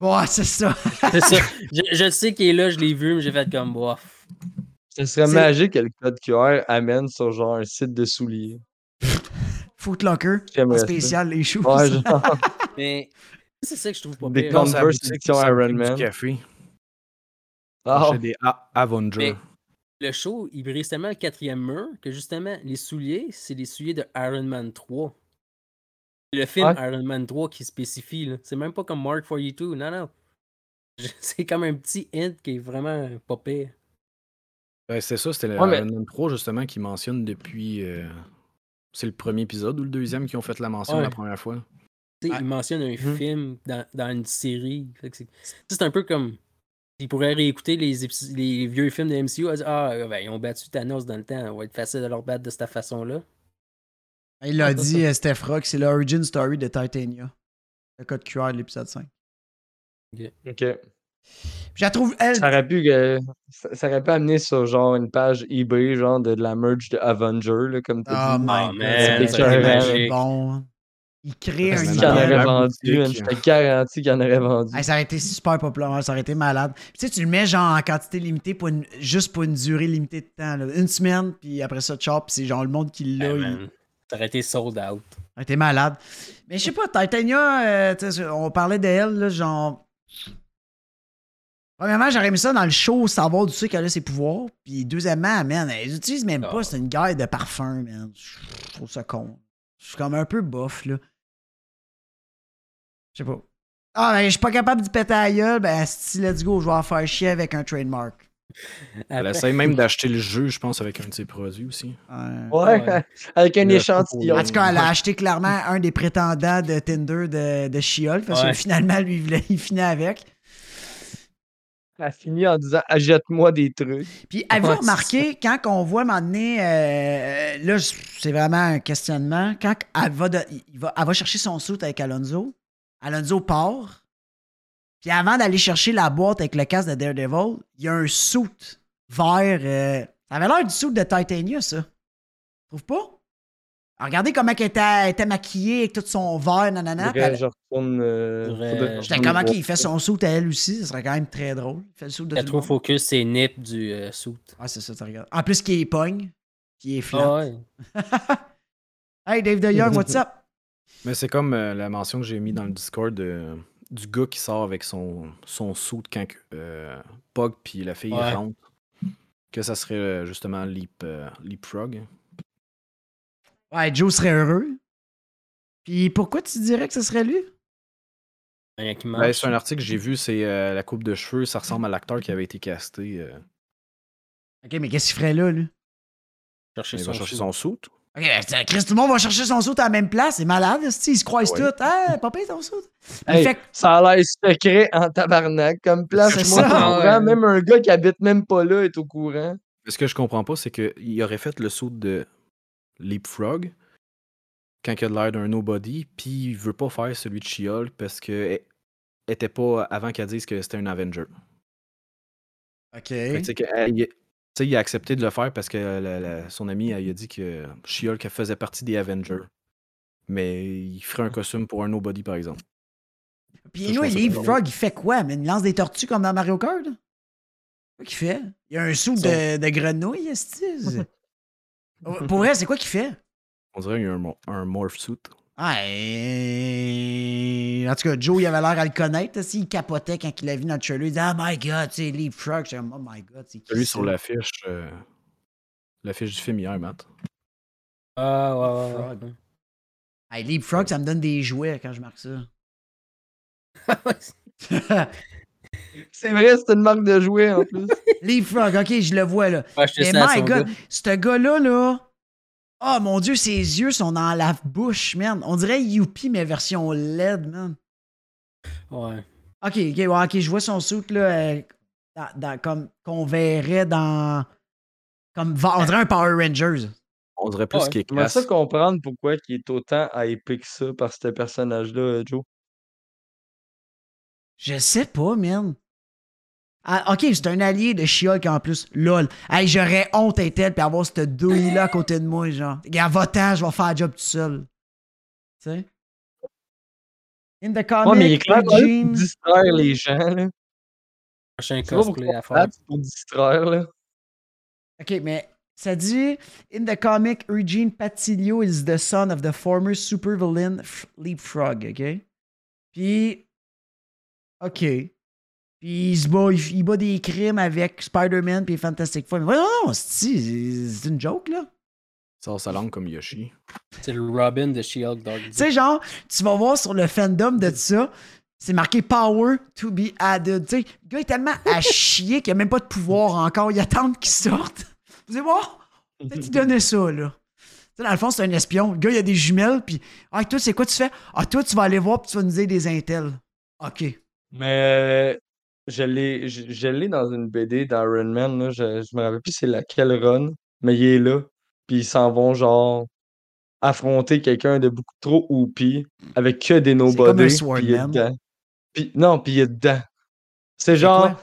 Ouais, c'est ça. C'est ça. Je, je sais qu'il est là, je l'ai vu, mais j'ai fait comme bof. Ce serait magique que le code QR amène sur genre un site de souliers. *laughs* Footlocker. Ça. spécial, les shoes. Ouais, genre *laughs* Mais c'est ça que je trouve pas Des. Converse section Iron Man. Du café. Ah, J'ai des A- Avenger. Mais- Le show, il brise tellement le quatrième mur que justement, les souliers, c'est les souliers de Iron Man 3. C'est Le film Ouais. Iron Man 3 qui spécifie. là. C'est même pas comme Mark 42. Non, non. *laughs* C'est comme un petit hint qui est vraiment pas pire. Ben, c'est ça, c'était le Ouais, mais- Iron Man 3 justement qui mentionne depuis. euh, C'est le premier épisode ou le deuxième qui ont fait la mention Ouais. la première fois. Tu sais, Ouais. Il mentionne un Mhm. film dans, dans une série. Fait que C'est c'est un peu comme. Ils pourraient réécouter les, épis- les vieux films de MCU. et dire, Ah, ben, ils ont battu Thanos dans le temps. Ça va être facile de leur battre de cette façon-là. Il l'a dit, euh, Steph Rock, c'est l'origin story de Titania. Le code QR de l'épisode 5. ok. Je la trouve, elle. Ça aurait pu, que- ça, ça aurait pu amener sur genre une page eBay, genre de, de la merge de Avenger, là, comme tu Oh dit. my Oh, god, aurait aurait été magique. bon. Il crée un Ça Qui m'énerve. en aurait vendu, je te garantis qu'il en aurait vendu. Hey, ça aurait été super populaire, ça aurait été malade. Puis, tu sais, tu le mets genre en quantité limitée pour une- juste pour une durée limitée de temps. là. Une semaine, puis après ça, chop, puis c'est genre le monde qui l'a. Hey, il- man, Ça aurait été sold out. Ça aurait été malade. Mais je sais pas, Titania, euh, on parlait d'elle, là, genre. Premièrement, j'aurais aimé ça dans le show, savoir d'où c'est qu'elle a ses pouvoirs. Puis deuxièmement, man, elle utilise même pas, Ah. c'est une gueule de parfum, man. Je trouve ça con. Je suis comme un peu bof, là. Je sais pas. Ah, ben, je suis pas capable de péter à la gueule, ben, si, let's go, je vais en faire chier avec un trademark. Elle essaye même d'acheter le jeu, je pense, avec un de ses produits aussi. Euh, Ouais, Ouais. *laughs* avec un Le échantillon. En tout cas, elle a acheté clairement un des prétendants de Tinder de, de She-Hulk, parce que finalement, lui, il, voulait- il finit avec. Elle finit en disant Achète-moi des trucs. Puis, avez-vous Ouais, remarqué, quand on voit moment donné, euh, là, c'est vraiment un questionnement, quand elle va, de- il va, elle va chercher son suit avec Alonso, Alonso part, puis avant d'aller chercher la boîte avec le casque de Daredevil, il y a un suit vert. euh, ça avait l'air du suit de Titania, ça. Tu trouves pas? Regardez comment elle était, elle était maquillée avec tout son verre, nanana. elle- je retourne. euh, J'étais comment qu'il fait son saut à elle aussi, ça serait quand même très drôle. Il fait le saut de Il y a tout le trop monde. focus ses nips du euh, suit. Ah, c'est ça, tu regardes. En plus, qu'il est pogne, qui est flat. Ah ouais. *laughs* hey, Dave De Young, *laughs* what's up? Mais c'est comme euh, la mention que j'ai mis dans le Discord euh, du gars qui sort avec son, son suit quand euh, Pug puis la fille Ouais. rentre. Que ça serait justement Leap, euh, Leapfrog. Ouais, Joe serait heureux. Puis pourquoi tu dirais que ce serait lui? Ben, marche. c'est un article que j'ai vu, c'est euh, la coupe de cheveux, ça ressemble à l'acteur qui avait été casté. euh, Ok, mais qu'est-ce qu'il ferait là, lui? Chercher il son va chercher suit. son suit. Ok, ben, Chris, tout le monde va chercher son saut à la même place. C'est malade, ils se croisent Ouais. tous. Hey, papa, ton saut. Il Hey, fait Ça a l'air secret en tabarnak. Comme place, moi, ça, ouais. Même un gars qui habite même pas là est au courant. Mais ce que je comprends pas, c'est qu'il aurait fait le saut de Leapfrog quand il a de l'air d'un nobody, puis il veut pas faire celui de She-Hulk parce que elle était pas avant qu'elle dise que c'était un Avenger. Ok. Que, tu sais, que, elle, il, a accepté de le faire parce que la- la- son ami elle, il a dit que She-Hulk faisait partie des Avengers. Mais il ferait un costume pour un nobody, par exemple. Puis nous, Leapfrog, il fait quoi? Mais il lance des tortues comme dans Mario Kart? Quoi qu'il fait? Il y a un sou de, de grenouille, esti. Pour vrai, c'est quoi qu'il fait? On dirait qu'il y a un, un morph suit. Ah, et- En tout cas, Joe, il avait l'air à le connaître. esti, Il capotait quand il a vu notre trailer. Il disait, Oh my god, c'est Leapfrog. J'étais Oh my god, c'est qui Celui sur l'affiche. euh, l'affiche du film hier, Matt? Ah ouais, ouais, ouais. ouais. Hey, Leapfrog, ça me donne des jouets quand je marque ça. *laughs* *laughs* C'est vrai, c'est une marque de jouets en plus. *laughs* Leapfrog, ok, je le vois là. Ouais, je Mais my god, ce gars-là, là. Oh mon dieu, ses yeux sont dans la bouche, man. On dirait Youpi, mais version LED, man. Ouais. Ok, ok, ouais, ok, je vois son soute là, euh, dans- dans- comme qu'on verrait dans. Comme, on dirait un Power Rangers. On dirait plus Ouais. qu'il est J'aimerais ça classe. comprendre pourquoi il est autant hypé que ça par ce personnage-là, euh, Joe. Je sais pas, man. Ah, ok, c'est un allié de She-Hulk en plus. Lol. Hey, j'aurais honte d'être elle puis avoir cette douille-là à côté de moi, genre. Regarde, va-t'en, je vais faire le job tout seul. Tu sais? In the comic, Ouais, mais il est clair pour distraire les gens, là. Prochain C'est pas pour cosplay à faire. c'est pour distraire, là. Ok, mais ça dit In the comic, Eugene Patilio is the son of the former supervillain Leapfrog, ok? Puis. Ok. Puis il se bat, il, il bat des crimes avec Spider-Man puis Fantastic Four. Mais non, non, c'est une joke, là. Il sort sa langue comme Yoshi. C'est le Robin de She-Hulk Dog. Tu sais, genre, tu vas voir sur le fandom de ça, c'est marqué Power to be added. Tu sais, le gars est tellement à *laughs* chier qu'il n'y a même pas de pouvoir encore. Il attend qu'il sorte. Vous allez voir? Peut-être qu'il donnait ça, là. Tu sais, dans le fond, c'est un espion. Le gars, il a des jumelles, puis Ah, toi, c'est quoi tu fais? Ah, toi, tu vas aller voir, puis tu vas nous dire des intels. OK. Mais euh, je l'ai je, je l'ai dans une BD d'Iron Man, là. Je, je me rappelle plus c'est laquelle run, mais il est là. Puis ils s'en vont, genre, affronter quelqu'un de beaucoup trop OP avec que des comme un nobody. Puis il est Swordman. dedans. Puis, non, puis il est dedans. C'est C'est genre. quoi?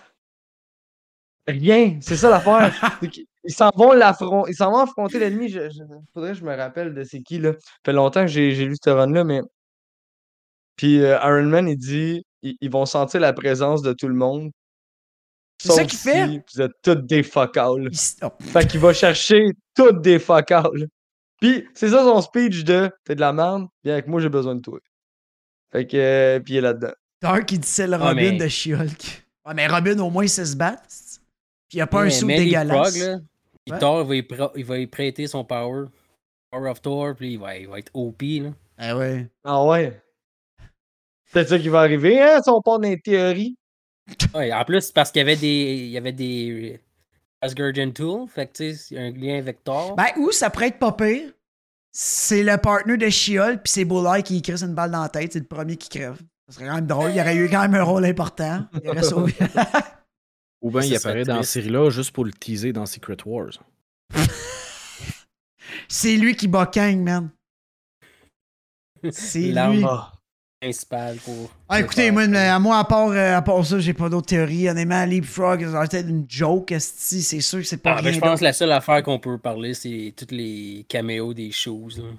Rien, c'est ça l'affaire. *laughs* Ils s'en vont l'affronter, ils s'en vont affronter l'ennemi. Je, je- faudrait que je me rappelle de c'est qui là. Ça fait longtemps que j'ai j'ai lu ce run-là, mais. Puis euh, Iron Man, il dit ils, ils vont sentir la présence de tout le monde. C'est ça qu'il fait? Vous êtes tous des all. Il oh, Fait qu'il va chercher toutes des all. Puis c'est ça son speech de T'es de la merde, viens avec moi, j'ai besoin de toi. Fait que. euh, puis il est là-dedans. Dark, il dit c'est le Ouais, Robin mais- de She-Hulk. Ouais, mais Robin, au moins, il sait se battre. Puis il n'y a pas un sou dégueulasse. Là, il Ouais. Thor, il va, il va y prêter son power. Power of Thor, puis il va, il va être OP. Là. Ah ouais. Ah ouais. C'est ça qui va arriver, hein, si on part dans les théories? Ouais, en plus, c'est parce qu'il y avait des, il y avait des Asgardian Tools. Fait que tu sais, il y a un lien avec Thor. Ben, ou ça pourrait être pas pire. C'est le partner de She-Hulk, puis c'est Bullseye qui crisse une balle dans la tête. C'est le premier qui crève. Ça serait quand même drôle. Il aurait eu quand même un rôle important. Il aurait sauvé. *laughs* Ou bien il apparaît dans la triste. série-là juste pour le teaser dans Secret Wars. *laughs* c'est lui qui bat Kang, man. *laughs* C'est lui. Principale pour. Ah, écoutez, moi, mais à moi, à part, euh, à part ça, j'ai pas d'autres théories. Honnêtement, Leapfrog, être une joke, c'est sûr que c'est pas Ah, ben, rien je pense que la seule affaire qu'on peut parler, c'est tous les caméos des choses. là.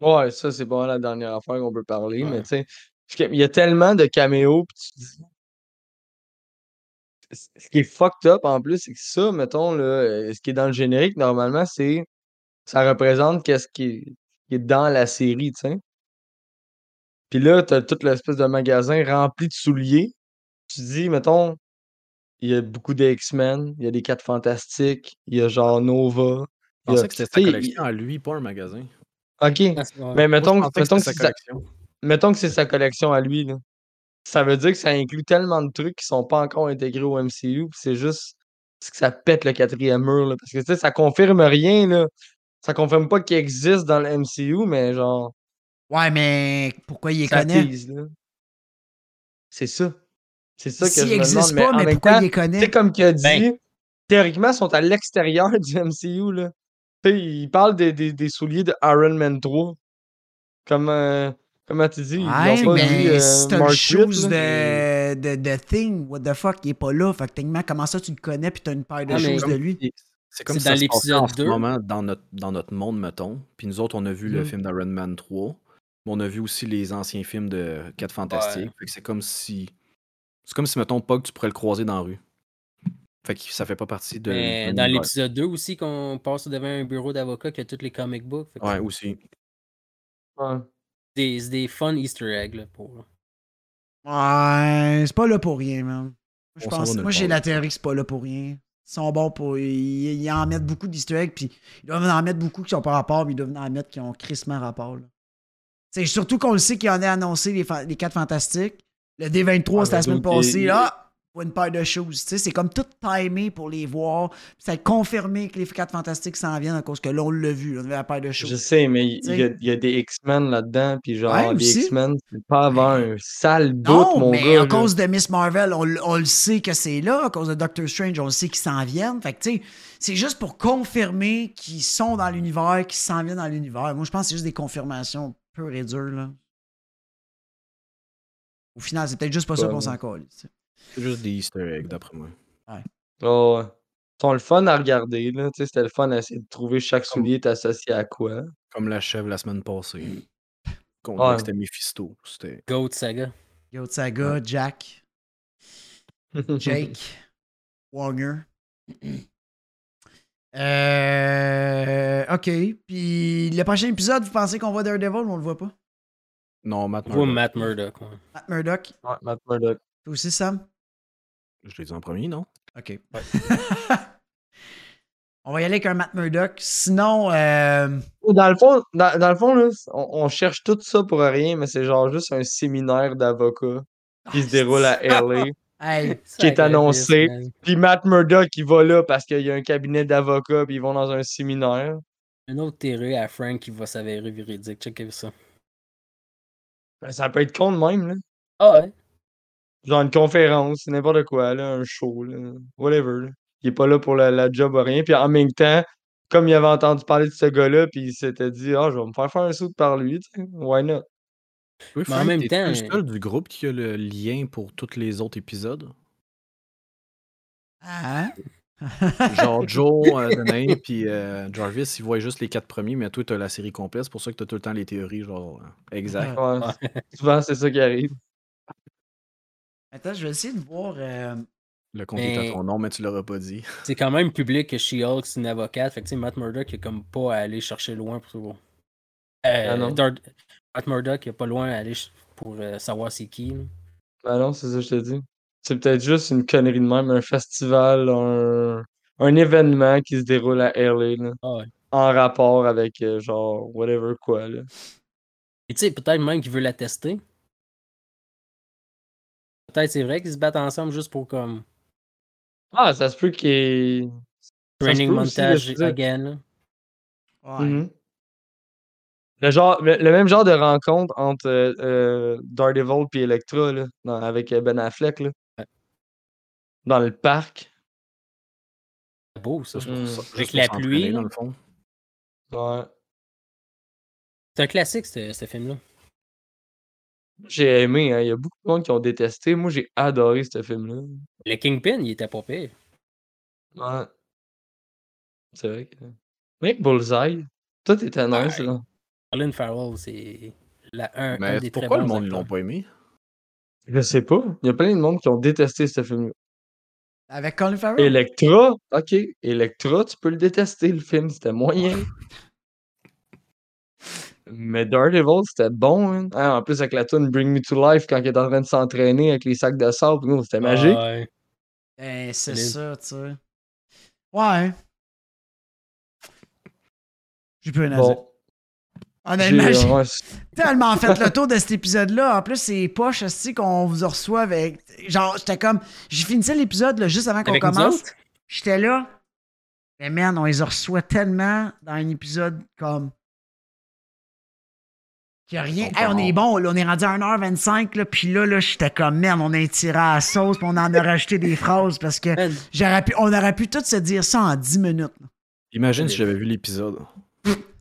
Ouais, ça, c'est pas la dernière affaire qu'on peut parler, mais tu sais, parce qu'il y a tellement de caméos, puis tu dis ce qui est fucked up en plus, c'est que ça, mettons là, heu, ce qui est dans le générique normalement, c'est ça représente qu'est-ce qui est qui est dans la série, tu sais? Puis là, tu as toute l'espèce de magasin rempli de souliers. Tu te dis, mettons, il y a beaucoup de X-Men, il y a des 4 Fantastiques, il y a genre Nova, Je a que c'était sa il collection à lui, pas un magasin. OK, Ah, mais Moi, mettons que mettons que c'était c'est sa mettons que c'est sa collection à lui, là. Ça veut dire que ça inclut tellement de trucs qui sont pas encore intégrés au MCU, puis c'est juste c'est que ça pète le 4e mur, là, parce que, tu sais, ça confirme rien, là. Ça confirme pas qu'il existe dans le MCU, mais genre Ouais, mais pourquoi il les ça connaît? C'est ça. C'est ça que je me demande, mais pas, mais pourquoi temps, il les tu sais, connaît? comme qu'il a dit, Ben théoriquement, ils sont à l'extérieur *laughs* du MCU, là. Tu sais, il parle des des des souliers de Iron Man 3. Comme, heu, comment tu dis? Ils Ouais, pas dit, mais heu, si t'as le shoes de, de, de Thing, what the fuck, il est pas là. Fait que techniquement, comment ça tu le connais puis t'as une paire de Ah, shoes de lui? C'est comme C'est si dans en l'épisode ce 2. moment dans notre, dans notre monde, mettons. Puis nous autres, on a vu le Mmh. film d'Iron Man 3. Mais on a vu aussi les anciens films de 4 Fantastiques. Ouais. Fait que c'est comme si. C'est comme si, mettons, Pog, tu pourrais le croiser dans la rue. Fait que ça fait pas partie de. Mais dans l'épisode 2 aussi, qu'on passe devant un bureau d'avocat qui a tous les comic books. Fait que Ouais, aussi. Ouais. des, c'est des fun Easter eggs là, pour. Ouais, c'est pas là pour rien, man. Je On pense, moi, j'ai la théorie que c'est pas là pour rien. Ils sont bons pour. Ils, ils en mettent beaucoup d'easter eggs, puis ils doivent en mettre beaucoup qui sont pas rapport, mais ils doivent en mettre qui ont crissement rapport. là. C'est surtout qu'on le sait qu'il y en a annoncé les, fa- les 4 fantastiques. Le D23, Ah, c'était la mais semaine passée. il- Ah! Pour une paire de choses. C'est comme tout timé pour les voir. Ça a confirmé que les 4 fantastiques s'en viennent à cause que là, on l'a vu. là, on avait la paire de choses. Je sais, mais il y a y des X-Men là-dedans, puis genre, Ouais, les. X-Men, c'est pas avant un sale bout, Non, mon mais gars, à là. cause de Miss Marvel, on, on le sait que c'est là. À cause de Doctor Strange, on le sait qu'ils s'en viennent. Fait que, tu sais, c'est juste pour confirmer qu'ils sont dans l'univers, qu'ils s'en viennent dans l'univers. Moi, je pense que c'est juste des confirmations et dures, là. Au final, c'est peut-être juste pas ça Ouais, qu'on ouais. s'en colle. C'est juste des Easter eggs, d'après moi. Oh, ouais. Ils sont le fun à regarder, là. Tu sais, c'était le fun à essayer de trouver chaque Comme- soulier est associé à quoi. Comme la chèvre la semaine passée. Qu'on Ouais. que c'était Mephisto. C'était. Goat Saga. Yo, Saga, Jack, *laughs* Jake, Wanger. *laughs* Euh, ok. Puis le prochain épisode, vous pensez qu'on voit Daredevil ou on le voit pas? Non, Matt On voit Murdock. Matt Murdock. ouais. Matt Murdock? Ouais, Matt Murdock. Toi aussi, Sam? Je l'ai dit en premier, non? OK. *laughs* on va y aller avec un Matt Murdock. Sinon, euh, Dans le fond, dans, dans le fond là, on, on cherche tout ça pour rien, mais c'est genre juste un séminaire d'avocats qui se déroule à LA. Hey, *laughs* Qui est annoncé. Puis Matt Murdock, il va là parce qu'il y a un cabinet d'avocats, puis ils vont dans un séminaire. Une autre théorie à Frank qui va s'avérer véridique. Checkez ça. Ben, ça peut être con de même, là. Ah ouais. Genre une conférence, n'importe quoi, là, un show, là, whatever. là. Il est pas là pour la, la job ou rien. Puis en même temps, comme il avait entendu parler de ce gars-là, puis il s'était dit, ah, je vais me faire faire un saut par lui, tu sais. Why not? Oui, Mais en Frank, même t'es-tu temps, le seul du groupe qui a le lien pour tous les autres épisodes? hein? Genre *laughs* Joe, euh, Danae, puis euh, Jarvis, ils voient juste les quatre premiers, mais toi, t'as la série complète. C'est pour ça que t'as tout le temps les théories, genre, euh, exact. Ouais, souvent, c'est ça qui arrive. Attends, je vais essayer de voir. euh, Le compte est Mais- à ton nom, mais tu l'auras pas dit. C'est quand même public que She-Hulk, c'est une avocate. Fait que, tu sais, Matt Murdock, a comme pas à aller chercher loin pour. Euh, Ah non. Matt Murdock, il a pas loin à aller pour euh, savoir c'est qui. là. Ben non, c'est ça que je te dis. C'est peut-être juste une connerie de même, un festival, un, un événement qui se déroule à LA, là, Ah ouais. en rapport avec, euh, genre, whatever quoi, là. Et tu sais, peut-être même qu'il veut la tester. Peut-être c'est vrai qu'ils se battent ensemble juste pour comme Ah, ça se peut qu'il training montage again. ouais. Mhm. Le, genre, le, le même genre de rencontre entre euh, euh, Daredevil et Electra, là, dans- avec euh, Ben Affleck, là. Ouais. Dans le parc. C'est beau ça. Mm. ça- Avec la pluie, dans le fond. Ouais. C'est un classique ce, ce film-là. J'ai aimé, hein. Il y a beaucoup de monde qui ont détesté. Moi, j'ai adoré ce film-là. Le Kingpin, il était pas pire. Ouais. C'est vrai que. Oui, Bullseye. Toi, t'étais nice, Ouais. là. Colin Farrell, c'est la, un, un Mais des très pourquoi le bons monde ne l'ont pas aimé? Je sais pas. Il y a plein de monde qui ont détesté ce film. Avec Colin Farrell? Electra, ok. Electra, tu peux le détester, le film, c'était moyen. Mais Daredevil, c'était bon. hein. Ah, en plus, avec la tune Bring Me to Life, quand il est en train de s'entraîner avec les sacs de sable, nous, c'était magique. Ouais. Ben, c'est ça, tu sais. Ouais. J'ai plus rien à dire. Honnêtement, J'ai- ouais, tellement fait le tour de cet épisode-là. En plus, c'est poche aussi qu'on vous reçoit avec. Genre, j'étais comme. J'ai fini l'épisode là, juste avant qu'on commence. J'étais là. Mais man, on les reçoit tellement dans un épisode comme. Qu'il y a rien. On Hey, on part. est bon, là, on est rendu à 1h25, là, puis là, là, j'étais comme, merde, on a tiré à la sauce, puis on en a rajouté des phrases parce que j'aurais pu, on aurait pu tout se dire ça en 10 minutes. là. Imagine si j'avais vu l'épisode. *laughs*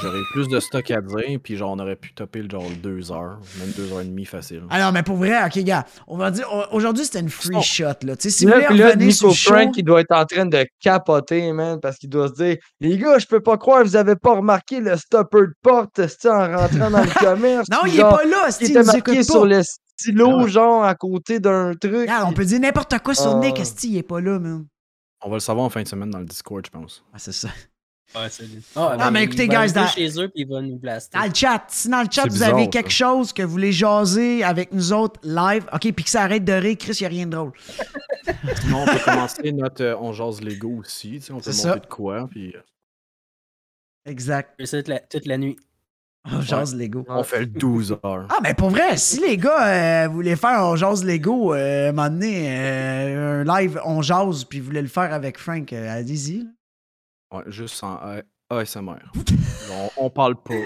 J'aurais plus de stock à dire, puis genre, on aurait pu topper le genre deux heures, même deux heures et demie facile. Alors, mais pour vrai, ok, gars, on va dire, aujourd'hui, c'était une free shot, là. Tu sais, si vous Là, voulez puis là, revenir sur Nico le show, Frank, il doit être en train de capoter, man, parce qu'il doit se dire Les gars, je peux pas croire, vous avez pas remarqué le stopper de porte en rentrant dans le *laughs* commerce. non, il est pas là, Il Steve, était marqué sur pas. le stylo, Ah ouais. genre, à côté d'un truc. Regarde, on peut dire n'importe quoi sur Ah. Nick, Esti, il est pas là, man. On va le savoir en fin de semaine dans le Discord, je pense. Ah, c'est ça. Ouais, salut. Ah, Non, mais il écoutez, guys, dans- chez eux, puis il va nous blaster. Dans le chat, si dans le chat C'est vous bizarre, avez ça. quelque chose que vous voulez jaser avec nous autres live, ok, puis que ça arrête de rire, Chris, y a rien de drôle. *laughs* Sinon, on peut commencer notre euh, On jase Lego aussi. tu sais, On peut C'est monter de quoi, puis euh, Exact. Toute la, toute la nuit. On jase Lego. on fait le 12 heures. Ah, mais pour vrai, si les gars euh, voulaient faire On jase Lego, euh, à un moment donné, euh, un live On jase, puis voulaient le faire avec Frank, euh, allez-y. Ouais, juste en A- ASMR. *laughs* on, on parle pas. *laughs*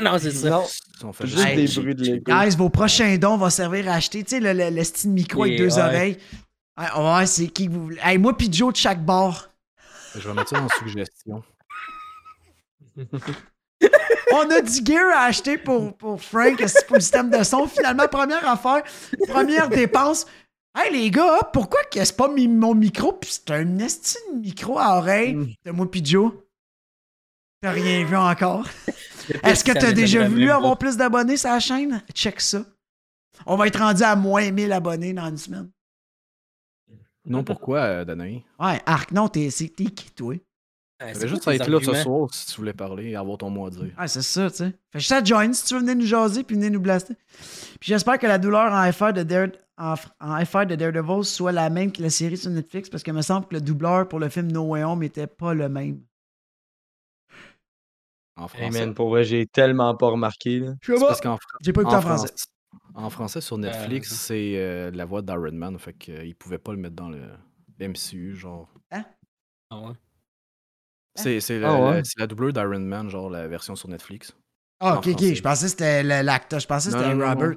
Non, c'est ça. Non, On fait juste Hey, des bruits de Lego. Guys, vos prochains dons vont servir à acheter, tu sais, le, le, le style micro avec Et deux ouais. oreilles. Ouais, c'est qui que vous voulez. Hey, moi puis Joe de chaque bord. Je vais mettre ça en suggestion. *laughs* On a du gear à acheter pour, pour Frank, c'est pour le système de son. Finalement, première affaire, première dépense. Hey les gars, pourquoi que c'est pas mon micro puis c'est un esti de micro à oreille de moi pis Joe? T'as rien vu encore? *laughs* Est-ce que t'as déjà voulu pas. avoir plus d'abonnés sur la chaîne? Check ça. On va être rendu à moins 1000 abonnés dans une semaine. Non, pourquoi, euh, Danaï? Ouais, Arc, non, t'es, qui, toi? Ouais, Tu c'est juste être là ce soir si tu voulais parler et avoir ton mot à dire. Ouais, c'est ça, tu sais. Fait juste à join si tu veux venir nous jaser puis venir nous blaster. Puis j'espère que la douleur en FR de, Dare- en, en FR de Daredevil soit la même que la série sur Netflix parce qu'il me semble que le doubleur pour le film No Way Home était pas le même. En français. Hey man, pour vrai, j'ai tellement pas remarqué. Parce qu'en J'ai pas écouté en, en français. français. En français, sur Netflix, c'est euh, la voix d'Iron Man, fait qu'ils pouvaient pas le mettre dans le MCU, genre. Ah ouais. C'est c'est Ah la, ouais? la- c'est la doubleur d'Iron Man, genre la version sur Netflix. Ah, ok, ok. Je pensais que c'était l'acteur. Je pensais que c'était non, non, Robert.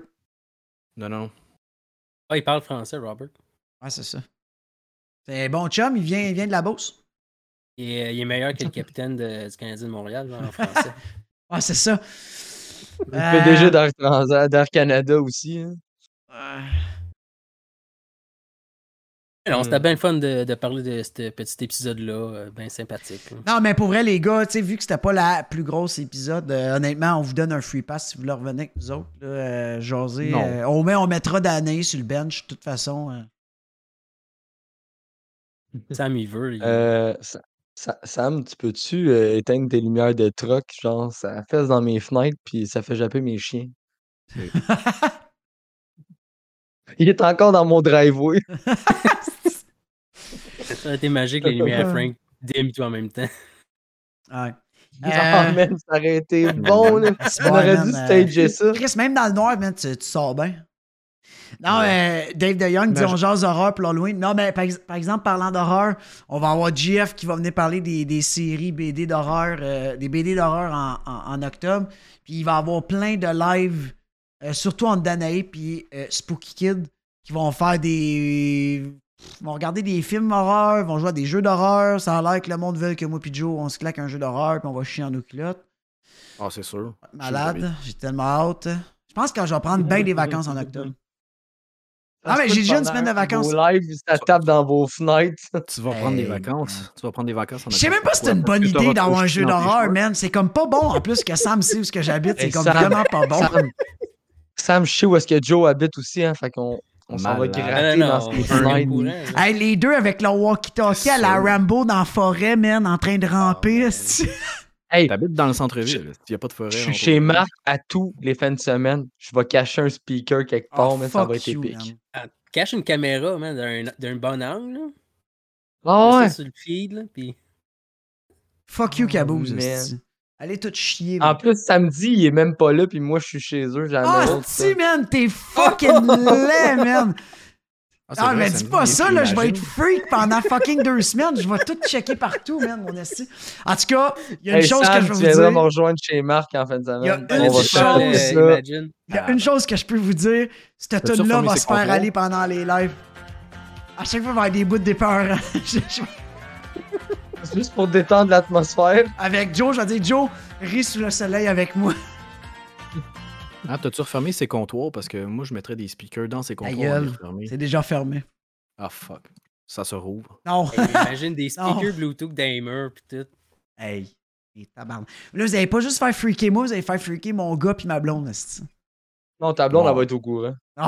Non, non. Ah, il parle français, Robert. Ouais, c'est ça. C'est un bon chum, il vient, il vient de la Beauce. Il est, il est meilleur que le *laughs* capitaine de- du Canadien de Montréal, en français. *laughs* Ouais, c'est ça. Il fait Euh, déjà d'Air Canada aussi. hein. euh, Non, Hmm. c'était bien le fun de, de parler de ce petit épisode-là, euh, bien sympathique. Non, mais pour vrai, les gars, tu sais, vu que c'était pas la plus grosse épisode, euh, honnêtement, on vous donne un free pass si vous voulez revenir avec nous autres. Là, euh, jaser. Euh, au moins, on mettra d'année sur le bench, de toute façon. euh. *laughs* Sam, il veut. il- Euh, Sa- Sam, tu peux-tu euh, éteindre tes lumières de truck? Genre, ça fesse dans mes fenêtres puis ça fait japper mes chiens? *laughs* Il est encore dans mon driveway. *laughs* Ça a été magique, les lumières, *laughs* Frank. Dim, tout en même temps. Ouais. Euh, man, ça aurait été bon. Là. On aurait dû euh, stager ça. Chris, même dans le noir, man, tu, tu sors bien. Non, euh, Dave DeYoung dit Ben, on jase d'horreur pour l'Halloween. Non, mais par exemple, parlant d'horreur, on va avoir GF qui va venir parler des, des séries BD d'horreur, euh, des BD d'horreur en, en- en octobre. Puis il va avoir plein de lives, euh, surtout entre Danae puis euh, Spooky Kid, qui vont faire des. Ils vont regarder des films d'horreur, ils vont jouer à des jeux d'horreur. Ça a l'air que le monde veut que moi puis Joe, on se claque un jeu d'horreur, puis on va chier en nos culottes. Ah, c'est sûr. Malade, j'ai tellement hâte. Je pense que je vais prendre bien des vacances en octobre. Ah, mais j'ai déjà une semaine de vacances. Vos live, ça tape dans vos fenêtres. *laughs* Tu vas prendre des vacances. Tu vas prendre des vacances. en Je sais même pas si c'est une bonne idée d'avoir un jeu d'horreur, man. C'est comme pas bon. En plus que Sam sait où ce que j'habite, c'est comme Sam, vraiment pas bon. Sam, Sam, je sais où est-ce que Joe habite aussi, hein. Fait qu'on on s'en va gratter Non, dans non, là. Hey, les deux avec leur walkie-talkie à la. Rambo dans la forêt, man, en train de ramper. man. esti. Hey, T'habites dans le centre-ville. Il n'y a pas de forêt. je suis chez. Marc à tous les fins de semaine. Je vais cacher un speaker quelque part, Oh, mais ça va être you, épique. man. Ah, Cache une caméra, man, d'un- bon angle, là. Ah Mets ouais. ça sur le feed, là, puis... Fuck you, Caboose. Oh. Allez tout chier. En plus, samedi, il est même pas là, puis moi, je suis chez eux. Ah, maison, si, man, t'es fucking *laughs* laid, man. Ah, vrai, mais dis pas ça, là, je vais être freak pendant fucking deux semaines. Je vais tout checker partout, man, mon esti. En tout cas, il y a une Hey, chose Sam, que je tu vais vous viendras me dire. rejoindre chez Marc en fin de semaine. Il y a On une va chose- euh. Il y a une chose que je peux vous dire. Cette tune là va se faire aller pendant les lives. À chaque fois, il va y avoir des bouts de peurs. *laughs* C'est juste pour détendre l'atmosphère. avec Joe, je vais dire, Joe, ris sous le soleil avec moi. Ah, t'as-tu refermé ces comptoirs? Parce que moi, je mettrais des speakers dans ces comptoirs. C'est déjà fermé. Ah, fuck. Ça se rouvre. Non. Hey, imagine des *laughs* Non. speakers Bluetooth dans les murs, pis tout. hey. les tabarnak. Là, vous allez pas juste faire freaker moi, vous allez faire freaker mon gars puis ma blonde, esti. Non, ta blonde, elle va être au courant. *laughs*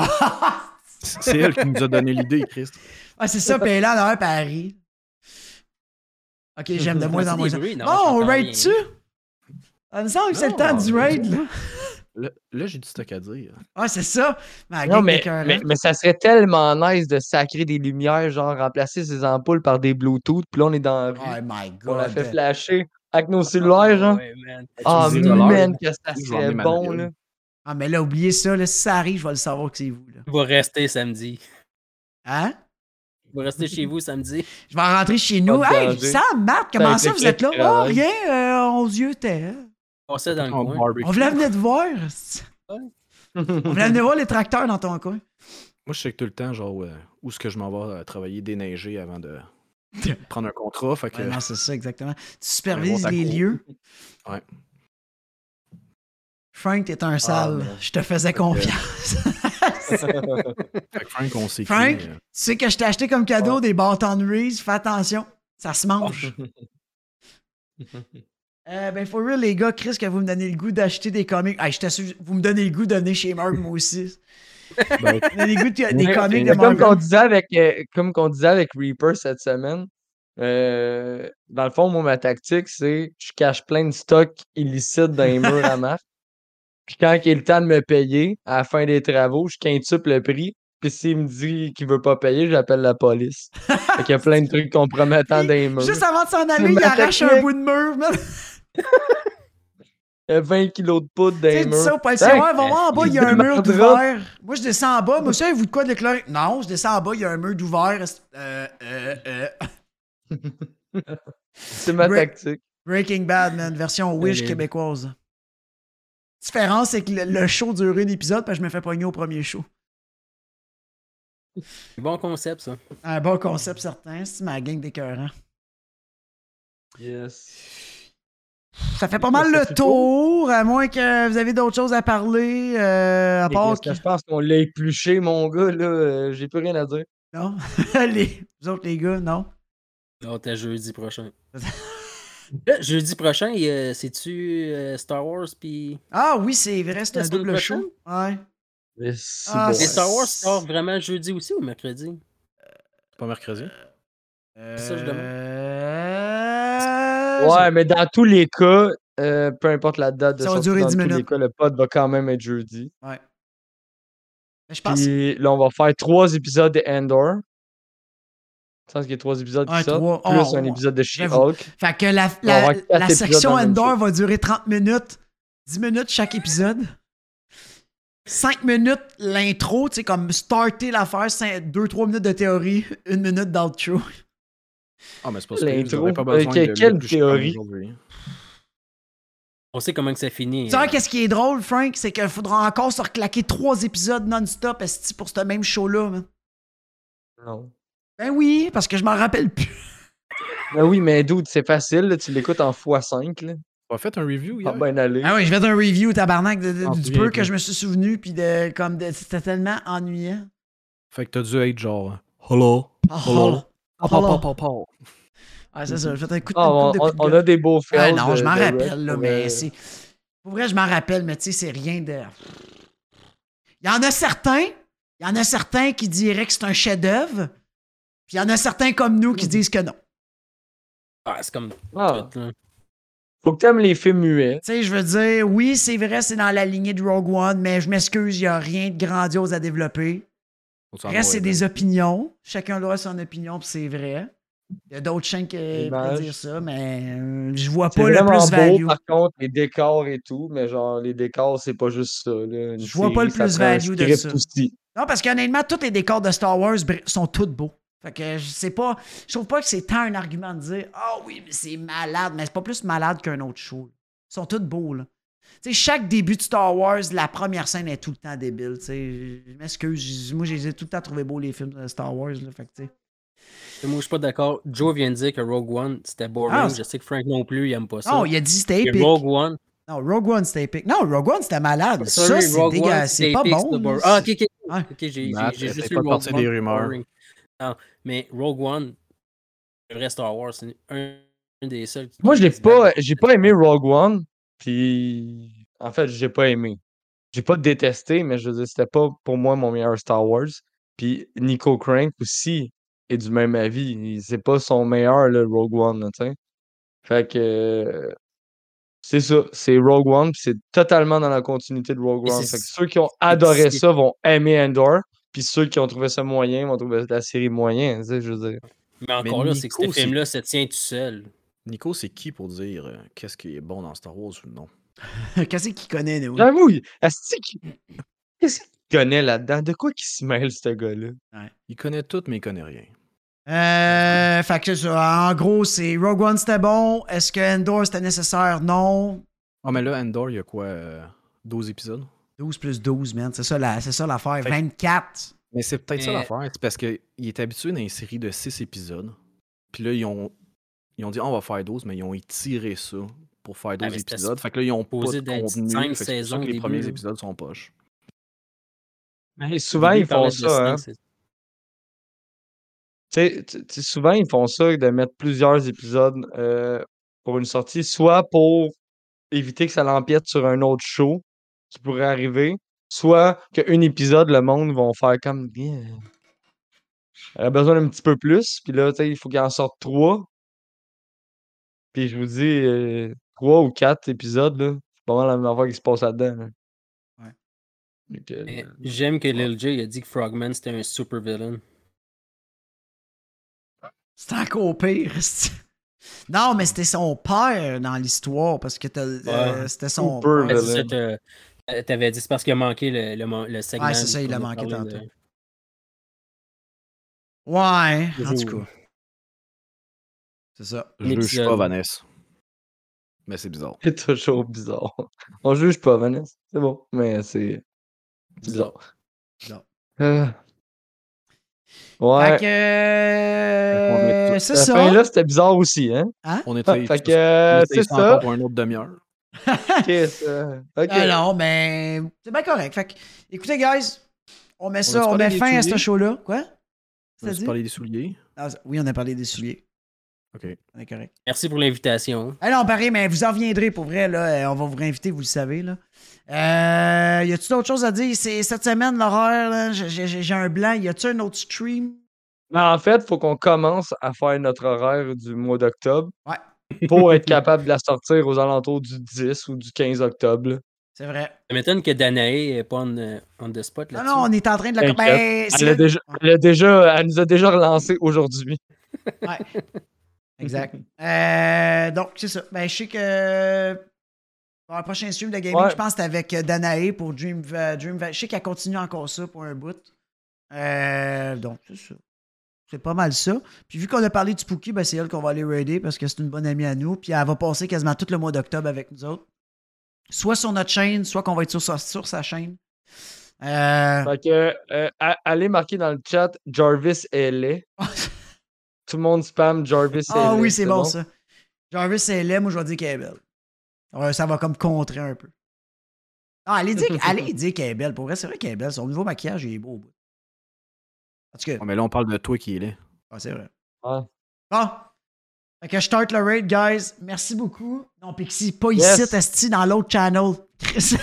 C'est elle qui nous a donné l'idée, Chris. ah, c'est ça, puis elle est là, dans un Paris. Ok, j'aime de moins en moins. Bruits, non, Bon, on j'entends raid-tu? rien. Ça? Me semble que c'est le temps du raid, là. *laughs* Là, là, j'ai du stock à dire. Ah, c'est ça. Ma Non, gang mais, d'écœurants. mais, mais ça serait tellement nice de sacrer des lumières, genre remplacer ces ampoules par des Bluetooth, puis là, on est dans. Oh my on la god. fait flasher avec nos cellulaires, genre. Ah, me dis de l'heure, man, que ça serait bon, là. Ah, mais là, oubliez ça, là. Si ça arrive, je vais le savoir que c'est vous, là. Il va rester samedi. Hein? Il va rester chez vous samedi. *laughs* Je vais rentrer chez nous. Hey. Sam, Matt, comment ça, vous êtes là? Oh, rien, euh, on yeux était. Passez dans le coin. On voulait venir te voir. *laughs* On voulait venir voir les tracteurs dans ton coin. Moi, je sais que tout le temps, genre, euh, où est-ce que je m'en vais euh, travailler déneiger avant de *laughs* prendre un contrat. Fait que, Ouais, non, c'est ça, exactement. Tu Ouais, supervises les lieux. Ouais. Frank, t'es un sale. non. je te faisais confiance. Frank, on sait qui, Frank? euh, tu sais que je t'ai acheté comme cadeau des bâtons de Reese. Fais attention. Ça se mange. *laughs* Euh, ben, for real, les gars, Chris, que vous me donnez le goût d'acheter des comics. Je t'assure, vous me donnez le goût de donner chez Mark, moi aussi. ben, Vous me donnez le goût de- des comics de comme qu'on disait avec euh, comme qu'on disait avec Reaper cette semaine, euh, dans le fond, moi, ma tactique, c'est je cache plein de stocks illicites dans les murs à *laughs* marque. Puis quand il est le temps de me payer, à la fin des travaux, je quintuple le prix. Puis s'il me dit qu'il veut pas payer, j'appelle la police. fait qu'il y a plein de *laughs* trucs compromettants dans les murs. Juste avant de s'en *laughs* aller, il arrache un bout de mur. man. Il y a 20 kilos de poudre dans Tu sais, les dis murs. ça au policier. Ouais, va voir en bas, il y a un mur d'ouvert. Moi, je descends en bas. Monsieur, vous de quoi déclarer? Non, je descends en bas, il y a un mur d'ouvert. Euh, euh, euh. *laughs* C'est ma Break- tactique. Breaking Bad, man, version Wish Allez. québécoise. La différence, c'est que le, le show dure un épisode, parce que je me fais pogner au premier show. Bon concept, ça. Un bon concept certain, c'est ma gang d'écœurants. Yes. Ça fait pas mal le tour, à moins que vous avez d'autres choses à parler, euh, à part qu'est-ce que... que Je pense qu'on l'a épluché, mon gars, là. euh, J'ai plus rien à dire. Non? *laughs* les... Vous autres, les gars, non? Non, t'es jeudi prochain. *laughs* Là, jeudi prochain, c'est-tu euh, Star Wars puis. Ah oui, c'est vrai, c'est La un double show. Ouais. Mais Ah, bon. c'est Et Star Wars sort vraiment jeudi aussi ou mercredi? pas mercredi. ça, je demande. Euh... Ouais, mais dans tous les cas, euh, peu importe la date de Ça va sortie, durer dans 10 tous les cas, le pod va quand même être jeudi. Je pense. Puis là, on va faire trois épisodes de Endor. Je pense qu'il y a trois épisodes qui sortent, trois. plus Oh, un épisode de. She-Hulk. Fait que la, la, la section Endor va durer 30 minutes. 10 minutes chaque épisode. 5 minutes l'intro, tu sais, comme starter l'affaire, 2-3 minutes de théorie, 1 minute d'outro. Ah, mais c'est pas ça. L'intro. Pas Euh, besoin que- de quelle théorie? On sait comment que ça finit. Tu sais, hein. qu'est-ce qui est drôle, Frank, c'est qu'il faudra encore se reclaquer 3 épisodes non-stop pour ce même show-là. Non. Ben oui, parce que je m'en rappelle plus. Ben oui, mais dude, c'est facile, là, tu l'écoutes en x5. Là. On a fait un review Ah hier. ben aller. Ah oui, je vais faire un review, tabarnak, de, de- T'en du peu que je me suis souvenu, puis de, comme de- c'était tellement ennuyant. Fait que t'as dû être genre. Hello. Ah, Hello. ah, hello. pa, pa, pa. Ah, c'est ça. J'ai fait un coup de, Ah, on, coupe de on- a des beaux Ah, fails. non, de- je m'en rappelle, là, mais euh, c'est. Pour vrai, je m'en rappelle, mais tu sais, c'est rien de. Il y en a certains, il y en a certains qui diraient que c'est un chef-d'œuvre, puis il y en a certains comme nous qui disent que non. Ah, c'est comme. Ah, faut que t'aimes les films muets. Tu sais, je veux dire, oui, c'est vrai, c'est dans la lignée de Rogue One, mais je m'excuse, il n'y a rien de grandiose à développer. Reste, c'est des opinions. Chacun doit son opinion, puis c'est vrai. Il y a d'autres chaînes qui L'image. dire ça, mais euh, je vois pas le plus beau, value. par contre, les décors et tout, mais genre, les décors, c'est pas juste ça. Là. Je vois pas le plus value de ça. aussi. Non, parce qu'honnêtement, tous les décors de Star Wars sont tous beaux. Fait que je sais pas. Je trouve pas que c'est tant un argument de dire Ah oui, mais c'est malade, mais c'est pas plus malade qu'un autre show. Ils sont tous beaux, là. Tu sais, chaque début de Star Wars, la première scène est tout le temps débile. Tu sais, je m'excuse. Moi, j'ai tout le temps trouvé beau les films de Star Wars. Là, fait que, tu sais. Moi, je suis pas d'accord. Joe vient de dire que Rogue One, c'était boring. Ah, je sais que Frank non plus, il aime pas ça. Non, il a dit c'était Et épique. Rogue One. Non, Rogue One, c'était épique. Non, Rogue One, c'était malade. ça, c'est dégueulasse. C'est pas bon. Ah, ok, ok. J'ai juste pas des rumeurs. boring. Non, mais Rogue One, le vrai Star Wars, c'est un, un des seuls. qui- Moi, je l'ai pas, j'ai pas aimé Rogue One, puis en fait, j'ai pas aimé. J'ai pas détesté, mais je veux dire, c'était pas pour moi mon meilleur Star Wars. Puis Nico Crank aussi est du même avis. C'est pas son meilleur, le Rogue One, là, tu sais. Fait que euh, c'est ça, c'est Rogue One, puis c'est totalement dans la continuité de Rogue One. Fait que ceux qui ont adoré ça vont aimer Endor, puis ceux qui ont trouvé ça moyen vont trouver la série moyen, tu sais, je veux dire. Mais encore là, c'est que ce c'est- film-là se tient tout seul. Nico, c'est qui pour dire euh, qu'est-ce qui est bon dans Star Wars ou non? *laughs* Qu'est-ce qu'il connaît, nous? J'avoue, asti qu'il- qu'est-ce qu'il connaît là-dedans? De quoi qu'il se mêle, ce gars-là? Il connaît tout, mais il connaît rien. Euh, fait que. En gros, c'est Rogue One, c'était bon. Est-ce que Endor, c'était nécessaire? Non. Ah, mais là, Endor, il y a quoi? euh, 12 épisodes? 12 plus 12, man. C'est ça, la- c'est ça l'affaire. Fait que- 24. Mais c'est peut-être ça l'affaire. C'est parce qu'il est habitué dans une série de 6 épisodes. Puis là, ils ont, ils ont dit, Ah, on va faire 12, mais ils ont étiré ça pour faire 12 mais c'était épisodes. Fait que là, ils ont pas supposé de contenu. que c'est pour ça saisons que au les début, premiers épisodes sont poches. Mais souvent, ils font ça, hein. cinq, c'est- Tu sais, tu- tu sais, souvent, ils font ça de mettre plusieurs épisodes euh, pour une sortie, soit pour éviter que ça l'empiète sur un autre show qui pourrait arriver, soit qu'un épisode, le monde vont faire comme. Elle a besoin d'un petit peu plus, puis là, tu sais, il faut qu'il en sorte trois. Puis je vous dis, euh, trois ou quatre épisodes, là, c'est pas mal la même affaire qui se passe là-dedans. là. Ouais. Euh, J'aime que Lil J a dit que Frogman c'était un super villain. C'est encore pire. Non, mais c'était son père dans l'histoire parce que euh, c'était son Super père. Euh, T'avais dit c'est parce qu'il a manqué le, le, le segment. Ouais, c'est ça, il a manqué de- tantôt. Ouais, en tout cas. C'est ça. Je juge pas. Vanessa. Mais c'est bizarre. C'est toujours bizarre. On juge pas, Vanessa. C'est bon, mais c'est bizarre. Bizarre. Euh, Fait Ouais. que. euh, qu'on est tous- c'est ça. fin là, c'était bizarre aussi, hein? On était. Fait que c'est encore ça. pour une autre demi-heure. *laughs* Ok, ça. Ok. Ah non, mais c'est bien correct. Fait que, écoutez, guys, on met ça, on met fin à ce show-là. Quoi? On a parlé des souliers? Ah, oui, on a parlé des souliers. OK. On est correct. Merci pour l'invitation. Ah non, pareil, mais vous en reviendrez pour vrai, là. euh, On va vous réinviter, vous le savez, là. Euh, y a-tu d'autres choses à dire? C'est cette semaine, l'horaire, là. j'ai- un blanc. Y a-tu un autre stream? Mais en fait, il faut qu'on commence à faire notre horaire du mois d'octobre Ouais. Pour *laughs* être capable de la sortir aux alentours du 10 ou du 15 octobre. C'est vrai. Ça m'étonne que Danae n'est pas on, euh, on the spot Non, là-dessus. non, on est en train de la. Ben, c'est- Elle, a déjà, elle, a déjà, elle nous a déjà relancé aujourd'hui. *laughs* Ouais. Exact. *laughs* Euh, donc, c'est ça. Ben, je sais que. Pour le prochain stream de gaming, Ouais. je pense que c'était avec euh, Danae pour Dream, Dream Je sais qu'elle continue encore ça pour un bout. Euh, donc, c'est ça. C'est pas mal ça. Puis vu qu'on a parlé du Pookie, ben, c'est elle qu'on va aller raider parce que c'est une bonne amie à nous. Puis elle va passer quasiment tout le mois d'octobre avec nous autres. Soit sur notre chaîne, soit qu'on va être sur, sa- sur sa chaîne. Euh, Fait que, euh, allez marquer dans le chat Jarvis laid. *laughs* Tout le monde spam Jarvis est Ah oui, c'est bon, ça. Jarvis, laid, moi je vais dire qu'elle est belle. Ouais, ça va comme contrer un peu. Ah, allez dire, allez dire qu'elle est belle. Pour vrai, c'est vrai qu'elle est belle. Son nouveau maquillage il est beau. En tout cas, Ouais, mais là, on parle de toi qui est là. ah, c'est vrai. Ouais. Bon. Fait que je start le raid, guys. Merci beaucoup. Non, Pixie, pas Yes. ici, Esti, dans l'autre channel. Chris.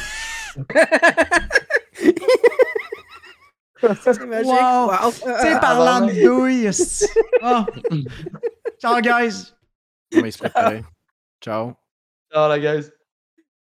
C'est magique. Wow. Wow. Tu sais, parlant de douille. Ah. *laughs* Ciao, guys. On va se préparer. Ciao. Ciao, la guys.